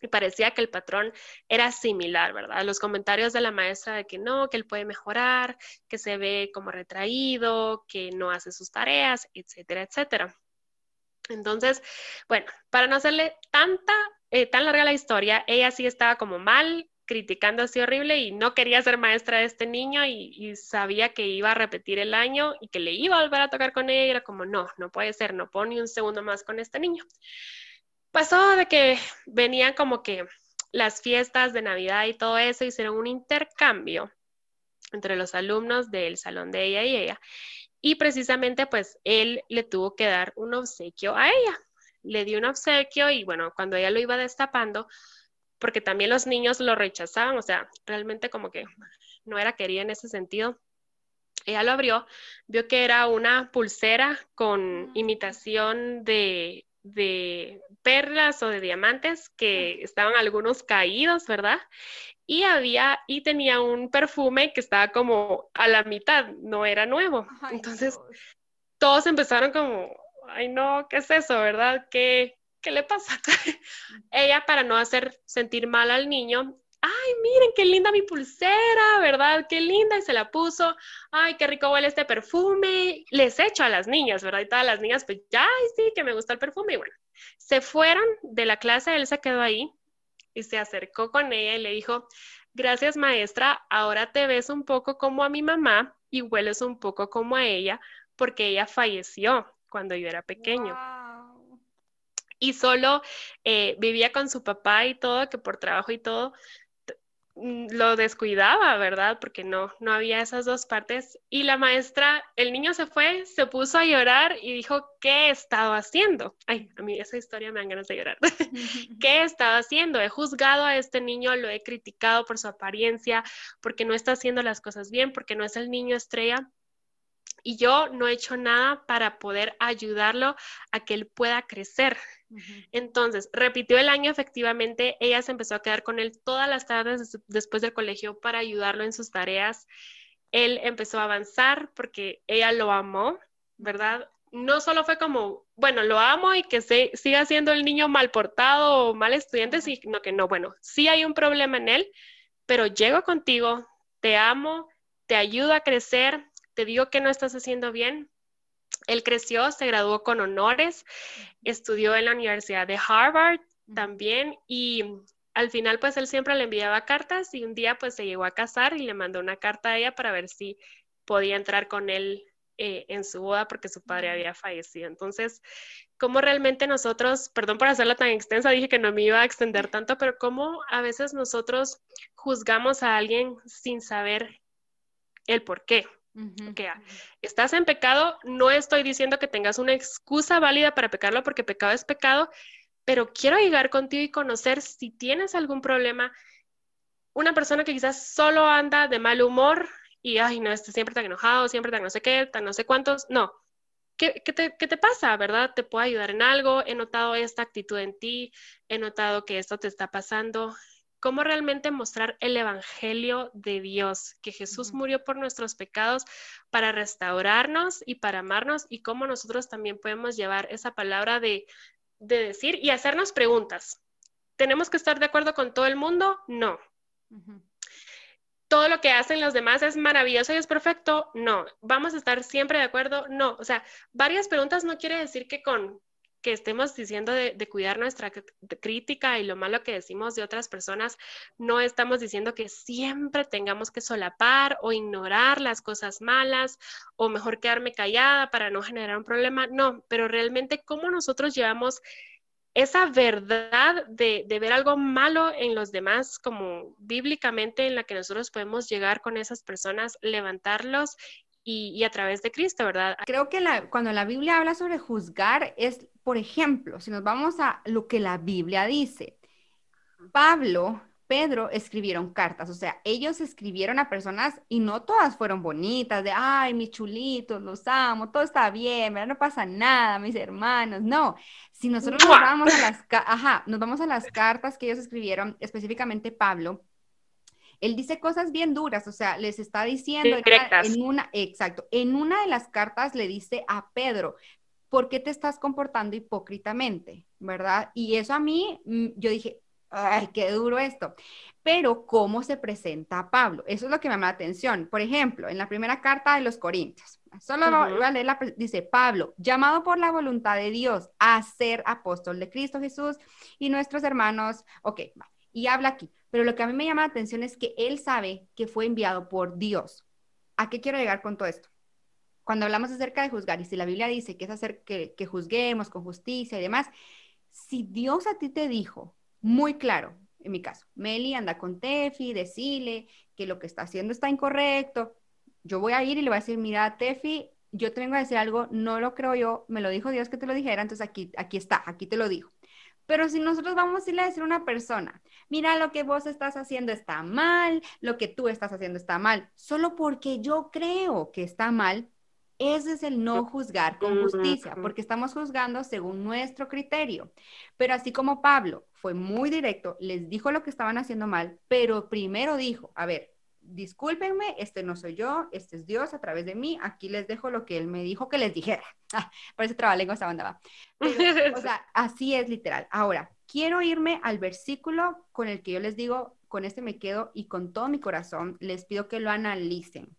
y parecía que el patrón era similar, ¿verdad? Los comentarios de la maestra de que no, que él puede mejorar, que se ve como retraído, que no hace sus tareas, etcétera, etcétera. Entonces, bueno, para no hacerle tanta, eh, tan larga la historia, ella sí estaba como mal criticando así horrible y no quería ser maestra de este niño y, sabía que iba a repetir el año y que le iba a volver a tocar con ella y era como, no, no puede ser, no puedo ni un segundo más con este niño. Pasó de que venían como que las fiestas de Navidad y todo eso, hicieron un intercambio entre los alumnos del salón de ella y ella. Y precisamente pues él le tuvo que dar un obsequio a ella. Le dio un obsequio y bueno, cuando ella lo iba destapando, porque también los niños lo rechazaban, o sea, realmente como que no era querida en ese sentido. Ella lo abrió, vio que era una pulsera con imitación de, de perlas o de diamantes que estaban algunos caídos, ¿verdad? Y había, y tenía un perfume que estaba como a la mitad, no era nuevo. Entonces, todos empezaron como, ay no, ¿qué es eso, verdad? ¿Qué, ¿qué le pasa? Ella, para no hacer sentir mal al niño, ay, miren qué linda mi pulsera, ¿verdad? Qué linda, y se la puso, ay, qué rico huele este perfume, les echo a las niñas, ¿verdad? Y todas las niñas, pues, ya, ay, sí, que me gusta el perfume, y bueno, se fueron de la clase, él se quedó ahí y se acercó con ella y le dijo, gracias maestra, ahora te ves un poco como a mi mamá y hueles un poco como a ella, porque ella falleció cuando yo era pequeño y solo eh, vivía con su papá y todo, que por trabajo y todo lo descuidaba, ¿verdad? Porque no, no había esas dos partes. Y la maestra, el niño se fue, se puso a llorar y dijo, ¿qué he estado haciendo? Ay, a mí esa historia me dan ganas de llorar. ¿Qué he estado haciendo? He juzgado a este niño, lo he criticado por su apariencia, porque no está haciendo las cosas bien, porque no es el niño estrella y yo no he hecho nada para poder ayudarlo a que él pueda crecer. Entonces, repitió el año efectivamente, ella se empezó a quedar con él todas las tardes después del colegio para ayudarlo en sus tareas. Él empezó a avanzar porque ella lo amó, ¿verdad? No solo fue como, bueno, lo amo y que se, siga siendo el niño mal portado o mal estudiante, sino que no, bueno, sí hay un problema en él, pero llego contigo, te amo, te ayudo a crecer, te digo que no estás haciendo bien. Él creció, se graduó con honores, estudió en la Universidad de Harvard también y al final pues él siempre le enviaba cartas y un día pues se llegó a casar y le mandó una carta a ella para ver si podía entrar con él eh, en su boda porque su padre había fallecido. Entonces, ¿cómo realmente nosotros, perdón por hacerla tan extensa, dije que no me iba a extender tanto, pero cómo a veces nosotros juzgamos a alguien sin saber el por qué? Que estás en pecado, no estoy diciendo que tengas una excusa válida para pecarlo porque pecado es pecado, pero quiero llegar contigo y conocer si tienes algún problema. Una persona que quizás solo anda de mal humor y, ay, no, está siempre tan enojado, siempre tan no sé qué, tan no sé cuántos, no. ¿Qué, qué, te, ¿Qué te pasa, verdad? ¿Te puedo ayudar en algo? He notado esta actitud en ti, he notado que esto te está pasando cómo realmente mostrar el Evangelio de Dios, que Jesús murió por nuestros pecados para restaurarnos y para amarnos y cómo nosotros también podemos llevar esa palabra de, decir y hacernos preguntas. ¿Tenemos que estar de acuerdo con todo el mundo? No. ¿Todo lo que hacen los demás es maravilloso y es perfecto? No. ¿Vamos a estar siempre de acuerdo? No. O sea, varias preguntas no quiere decir que con que estemos diciendo de, cuidar nuestra crítica y lo malo que decimos de otras personas, no estamos diciendo que siempre tengamos que solapar o ignorar las cosas malas o mejor quedarme callada para no generar un problema, no, pero realmente cómo nosotros llevamos esa verdad de, de, ver algo malo en los demás, como bíblicamente en la que nosotros podemos llegar con esas personas, levantarlos y, a través de Cristo, ¿verdad? Creo que cuando la Biblia habla sobre juzgar es, por ejemplo, si nos vamos a lo que la Biblia dice, Pablo, Pedro escribieron cartas, o sea, ellos escribieron a personas y no todas fueron bonitas, de, ay, mis chulitos, los amo, todo está bien, ¿verdad? No pasa nada, mis hermanos, no. Si nosotros nos vamos a las, ajá, nos vamos a las cartas que ellos escribieron, específicamente Pablo, él dice cosas bien duras, o sea, les está diciendo en una, exacto, en una de las cartas le dice a Pedro, ¿por qué te estás comportando hipócritamente? ¿Verdad? Y eso a mí, mm, yo dije, ay, qué duro esto. Pero ¿cómo se presenta Pablo? Eso es lo que me llama la atención. Por ejemplo, en la primera carta de los Corintios, solo voy a leer la, dice Pablo, llamado por la voluntad de Dios a ser apóstol de Cristo Jesús y nuestros hermanos, ok, y habla aquí. Pero lo que a mí me llama la atención es que él sabe que fue enviado por Dios. ¿A qué quiero llegar con todo esto? Cuando hablamos acerca de juzgar, y si la Biblia dice que es hacer que, que juzguemos con justicia y demás, si Dios a ti te dijo muy claro, en mi caso, Meli anda con Tefi, decile que lo que está haciendo está incorrecto, yo voy a ir y le voy a decir, mira, Tefi, yo te vengo a decir algo, no lo creo yo, me lo dijo Dios que te lo dijera, entonces aquí, aquí está, aquí te lo digo. Pero si nosotros vamos a irle a decir a una persona, mira, lo que vos estás haciendo está mal, lo que tú estás haciendo está mal, solo porque yo creo que está mal, ese es el no juzgar con justicia, porque estamos juzgando según nuestro criterio. Pero así como Pablo fue muy directo, les dijo lo que estaban haciendo mal, pero primero dijo, a ver, discúlpenme, este no soy yo, este es Dios a través de mí, aquí les dejo lo que Él me dijo que les dijera. Ah, parece trabalengo esa banda va. o sea, así es literal. Ahora, quiero irme al versículo con el que yo les digo, con este me quedo y con todo mi corazón les pido que lo analicen.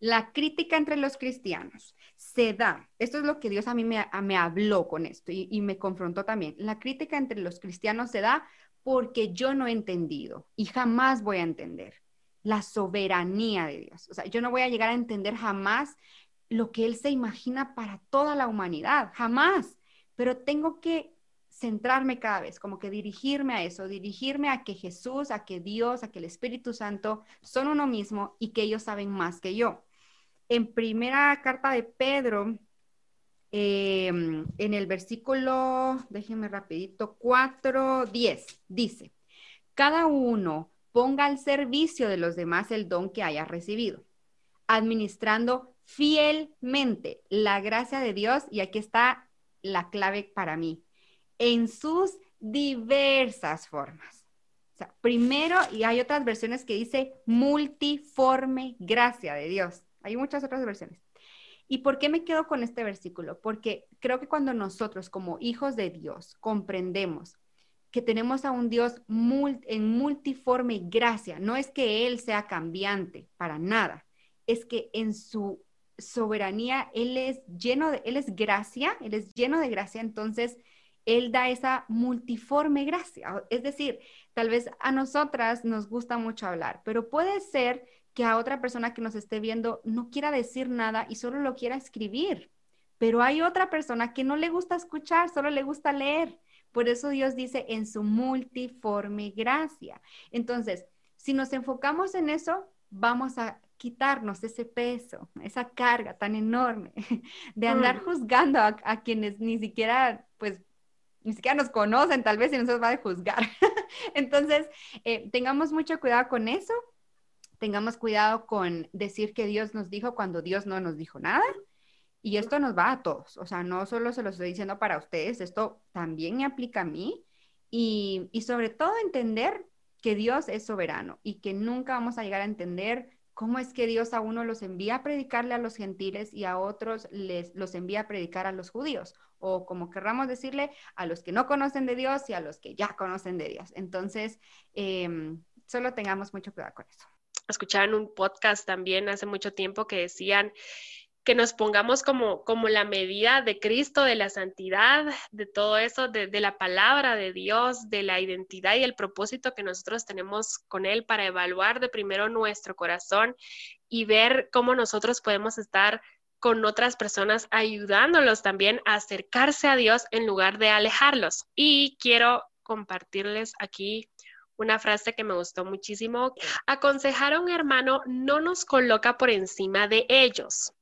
La crítica entre los cristianos se da, esto es lo que Dios a mí me, habló con esto y, y me confrontó también. La crítica entre los cristianos se da porque yo no he entendido y jamás voy a entender la soberanía de Dios. O sea, yo no voy a llegar a entender jamás lo que Él se imagina para toda la humanidad, jamás, pero tengo que centrarme cada vez, como que dirigirme a eso, dirigirme a que Jesús, a que Dios, a que el Espíritu Santo son uno mismo y que ellos saben más que yo. En primera carta de Pedro, em, en el versículo, déjenme rapidito, 4, 10, dice, cada uno ponga al servicio de los demás el don que haya recibido, administrando fielmente la gracia de Dios, y aquí está la clave para mí, en sus diversas formas. O sea, primero, y hay otras versiones que dice multiforme gracia de Dios. Hay muchas otras versiones. ¿Y por qué me quedo con este versículo? Porque creo que cuando nosotros como hijos de Dios comprendemos que tenemos a un Dios en multiforme gracia. No es que Él sea cambiante, para nada. Es que en su soberanía Él es lleno de, Él es gracia, Él es lleno de gracia, entonces Él da esa multiforme gracia. Es decir, tal vez a nosotras nos gusta mucho hablar, pero puede ser que a otra persona que nos esté viendo no quiera decir nada y solo lo quiera escribir. Pero hay otra persona que no le gusta escuchar, solo le gusta leer. Por eso Dios dice en su multiforme gracia. Entonces, si nos enfocamos en eso, vamos a quitarnos ese peso, esa carga tan enorme de andar mm. juzgando a, quienes ni siquiera, pues, ni siquiera nos conocen, tal vez, y nos va a juzgar. Entonces, eh, tengamos mucho cuidado con eso, tengamos cuidado con decir que Dios nos dijo cuando Dios no nos dijo nada. Y esto nos va a todos, o sea, no solo se lo estoy diciendo para ustedes, esto también me aplica a mí y, y sobre todo entender que Dios es soberano y que nunca vamos a llegar a entender cómo es que Dios a uno los envía a predicarle a los gentiles y a otros les los envía a predicar a los judíos, o como querramos decirle, a los que no conocen de Dios y a los que ya conocen de Dios. Entonces, em, solo tengamos mucho cuidado con eso. Escuchaba en un podcast también hace mucho tiempo que decían que nos pongamos como, como la medida de Cristo, de la santidad, de todo eso, de, la palabra de Dios, de la identidad y el propósito que nosotros tenemos con Él para evaluar de primero nuestro corazón y ver cómo nosotros podemos estar con otras personas ayudándolos también a acercarse a Dios en lugar de alejarlos. Y quiero compartirles aquí una frase que me gustó muchísimo. Aconsejar a un hermano no nos coloca por encima de ellos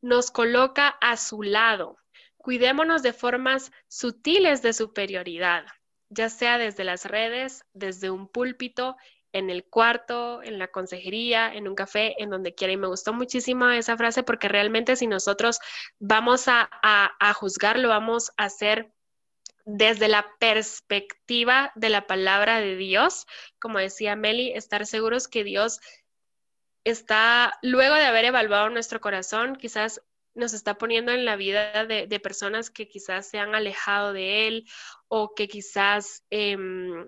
nos coloca a su lado. Cuidémonos de formas sutiles de superioridad, ya sea desde las redes, desde un púlpito, en el cuarto, en la consejería, en un café, en donde quiera. Y me gustó muchísimo esa frase porque realmente si nosotros vamos a, a, juzgar, lo vamos a hacer desde la perspectiva de la palabra de Dios, como decía Meli, estar seguros que Dios está, luego de haber evaluado nuestro corazón, quizás nos está poniendo en la vida de, personas que quizás se han alejado de Él o que quizás em,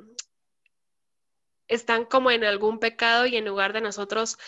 están como en algún pecado y en lugar de nosotros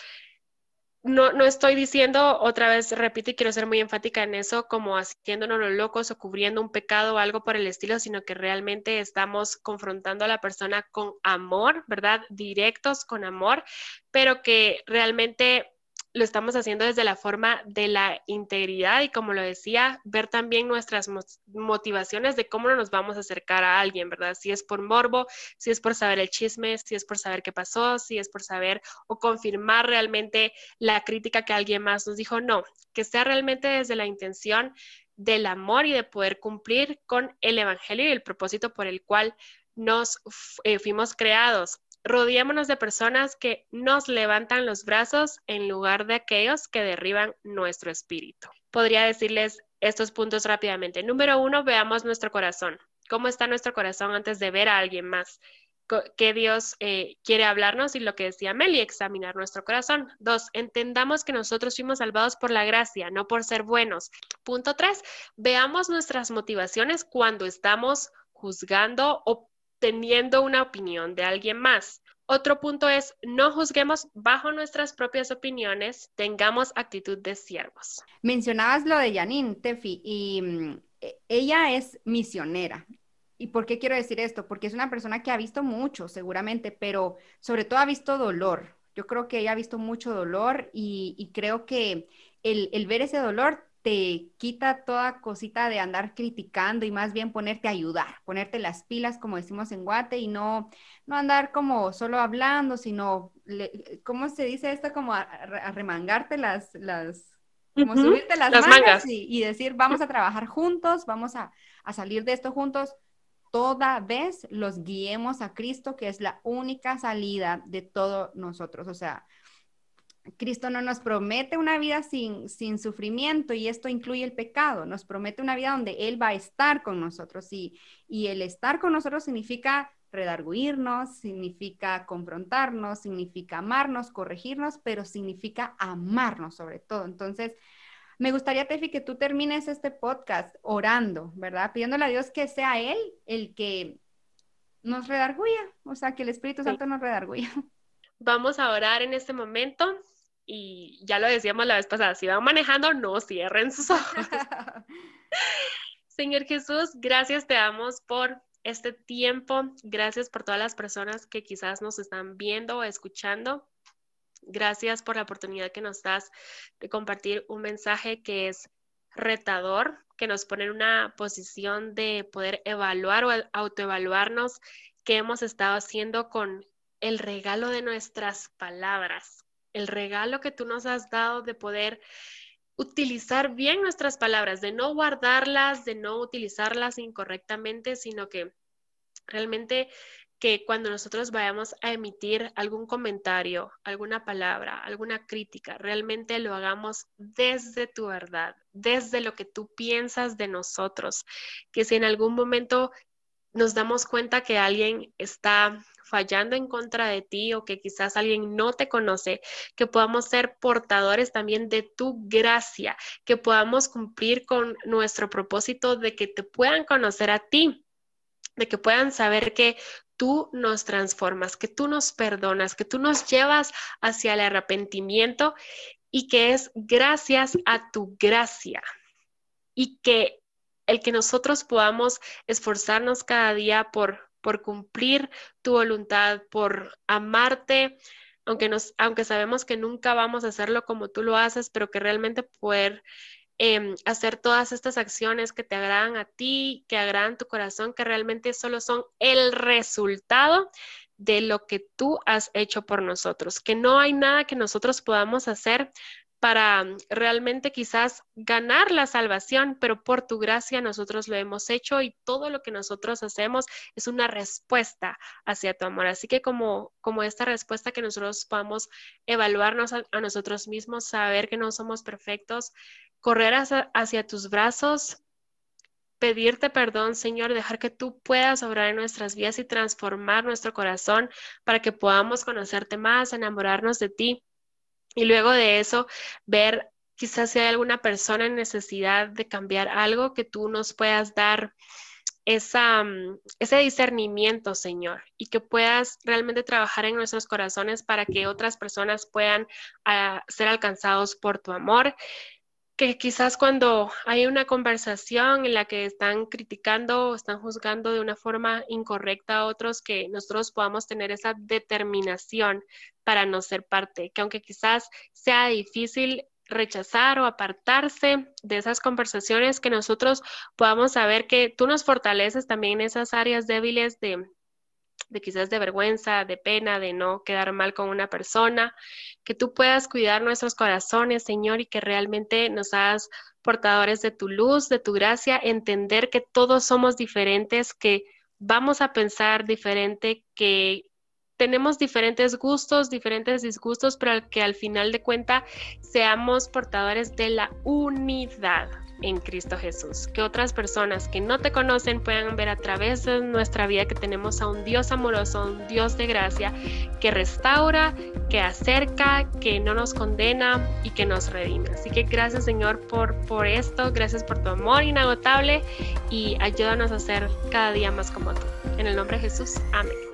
no, no estoy diciendo, otra vez repito y quiero ser muy enfática en eso, como haciéndonos los locos o cubriendo un pecado o algo por el estilo, sino que realmente estamos confrontando a la persona con amor, ¿verdad? Directos con amor, pero que realmente lo estamos haciendo desde la forma de la integridad y como lo decía, ver también nuestras motivaciones de cómo nos vamos a acercar a alguien, ¿verdad? Si es por morbo, si es por saber el chisme, si es por saber qué pasó, si es por saber o confirmar realmente la crítica que alguien más nos dijo, no, que sea realmente desde la intención del amor y de poder cumplir con el Evangelio y el propósito por el cual nos eh, fuimos creados rodeémonos de personas que nos levantan los brazos en lugar de aquellos que derriban nuestro espíritu. Podría decirles estos puntos rápidamente. Número uno, veamos nuestro corazón. ¿Cómo está nuestro corazón antes de ver a alguien más? ¿Qué Dios eh, quiere hablarnos y lo que decía Meli, examinar nuestro corazón. Dos, entendamos que nosotros fuimos salvados por la gracia, no por ser buenos. Punto tres, veamos nuestras motivaciones cuando estamos juzgando o teniendo una opinión de alguien más. Otro punto es, no juzguemos bajo nuestras propias opiniones, tengamos actitud de siervos. Mencionabas lo de Janine, Tefi, y mm, e, ella es misionera. ¿Y por qué quiero decir esto? Porque es una persona que ha visto mucho, seguramente, pero sobre todo ha visto dolor. Yo creo que ella ha visto mucho dolor y, creo que el, el ver ese dolor te quita toda cosita de andar criticando y más bien ponerte a ayudar, ponerte las pilas, como decimos en Guate, y no, no andar como solo hablando, sino, ¿cómo se dice esto? Como arremangarte las, las, como subirte las, mangas, Y, decir, vamos a trabajar juntos, vamos a, a salir de esto juntos. Toda vez los guiemos a Cristo, que es la única salida de todos nosotros. O sea, Cristo no nos promete una vida sin, sin sufrimiento y esto incluye el pecado, nos promete una vida donde Él va a estar con nosotros y, y el estar con nosotros significa redarguirnos, significa confrontarnos, significa amarnos, corregirnos, pero significa amarnos sobre todo. Entonces, me gustaría, Tefi, que tú termines este podcast orando, ¿verdad? Pidiéndole a Dios que sea Él el que nos redarguya, o sea, que el Espíritu Santo nos redarguya. Vamos a orar en este momento y ya lo decíamos la vez pasada, si van manejando, no cierren sus ojos. Señor Jesús, gracias te damos por este tiempo, gracias por todas las personas que quizás nos están viendo o escuchando. Gracias por la oportunidad que nos das de compartir un mensaje que es retador, que nos pone en una posición de poder evaluar o autoevaluarnos qué hemos estado haciendo con el regalo de nuestras palabras el regalo que tú nos has dado de poder utilizar bien nuestras palabras, de no guardarlas, de no utilizarlas incorrectamente, sino que realmente que cuando nosotros vayamos a emitir algún comentario, alguna palabra, alguna crítica, realmente lo hagamos desde tu verdad, desde lo que tú piensas de nosotros, que si en algún momento nos damos cuenta que alguien está fallando en contra de ti o que quizás alguien no te conoce, que podamos ser portadores también de tu gracia, que podamos cumplir con nuestro propósito de que te puedan conocer a ti, de que puedan saber que tú nos transformas, que tú nos perdonas, que tú nos llevas hacia el arrepentimiento y que es gracias a tu gracia y que el que nosotros podamos esforzarnos cada día por, por cumplir tu voluntad, por amarte, aunque, aunque sabemos que nunca vamos a hacerlo como tú lo haces, pero que realmente poder em, hacer todas estas acciones que te agradan a ti, que agradan tu corazón, que realmente solo son el resultado de lo que tú has hecho por nosotros, que no hay nada que nosotros podamos hacer para mm, realmente quizás ganar la salvación, pero por tu gracia nosotros lo hemos hecho y todo lo que nosotros hacemos es una respuesta hacia tu amor. Así que como, como esta respuesta que nosotros podamos evaluarnos a, nosotros mismos, saber que no somos perfectos, correr hacia, hacia tus brazos, pedirte perdón, Señor, dejar que tú puedas obrar en nuestras vidas y transformar nuestro corazón para que podamos conocerte más, enamorarnos de ti y luego de eso, ver quizás si hay alguna persona en necesidad de cambiar algo que tú nos puedas dar esa, mm, ese discernimiento, Señor, y que puedas realmente trabajar en nuestros corazones para que otras personas puedan ah, ser alcanzados por tu amor que quizás cuando hay una conversación en la que están criticando o están juzgando de una forma incorrecta a otros, que nosotros podamos tener esa determinación para no ser parte, que aunque quizás sea difícil rechazar o apartarse de esas conversaciones, que nosotros podamos saber que tú nos fortaleces también en esas áreas débiles de, de quizás de vergüenza, de pena, de no quedar mal con una persona, que tú puedas cuidar nuestros corazones, Señor, y que realmente nos hagas portadores de tu luz, de tu gracia, entender que todos somos diferentes, que vamos a pensar diferente, que tenemos diferentes gustos, diferentes disgustos, pero que al final de cuenta seamos portadores de la unidad en Cristo Jesús. Que otras personas que no te conocen puedan ver a través de nuestra vida que tenemos a un Dios amoroso, un Dios de gracia, que restaura, que acerca, que no nos condena y que nos redime. Así que gracias Señor por, por esto, gracias por tu amor inagotable y ayúdanos a ser cada día más como tú. En el nombre de Jesús, amén.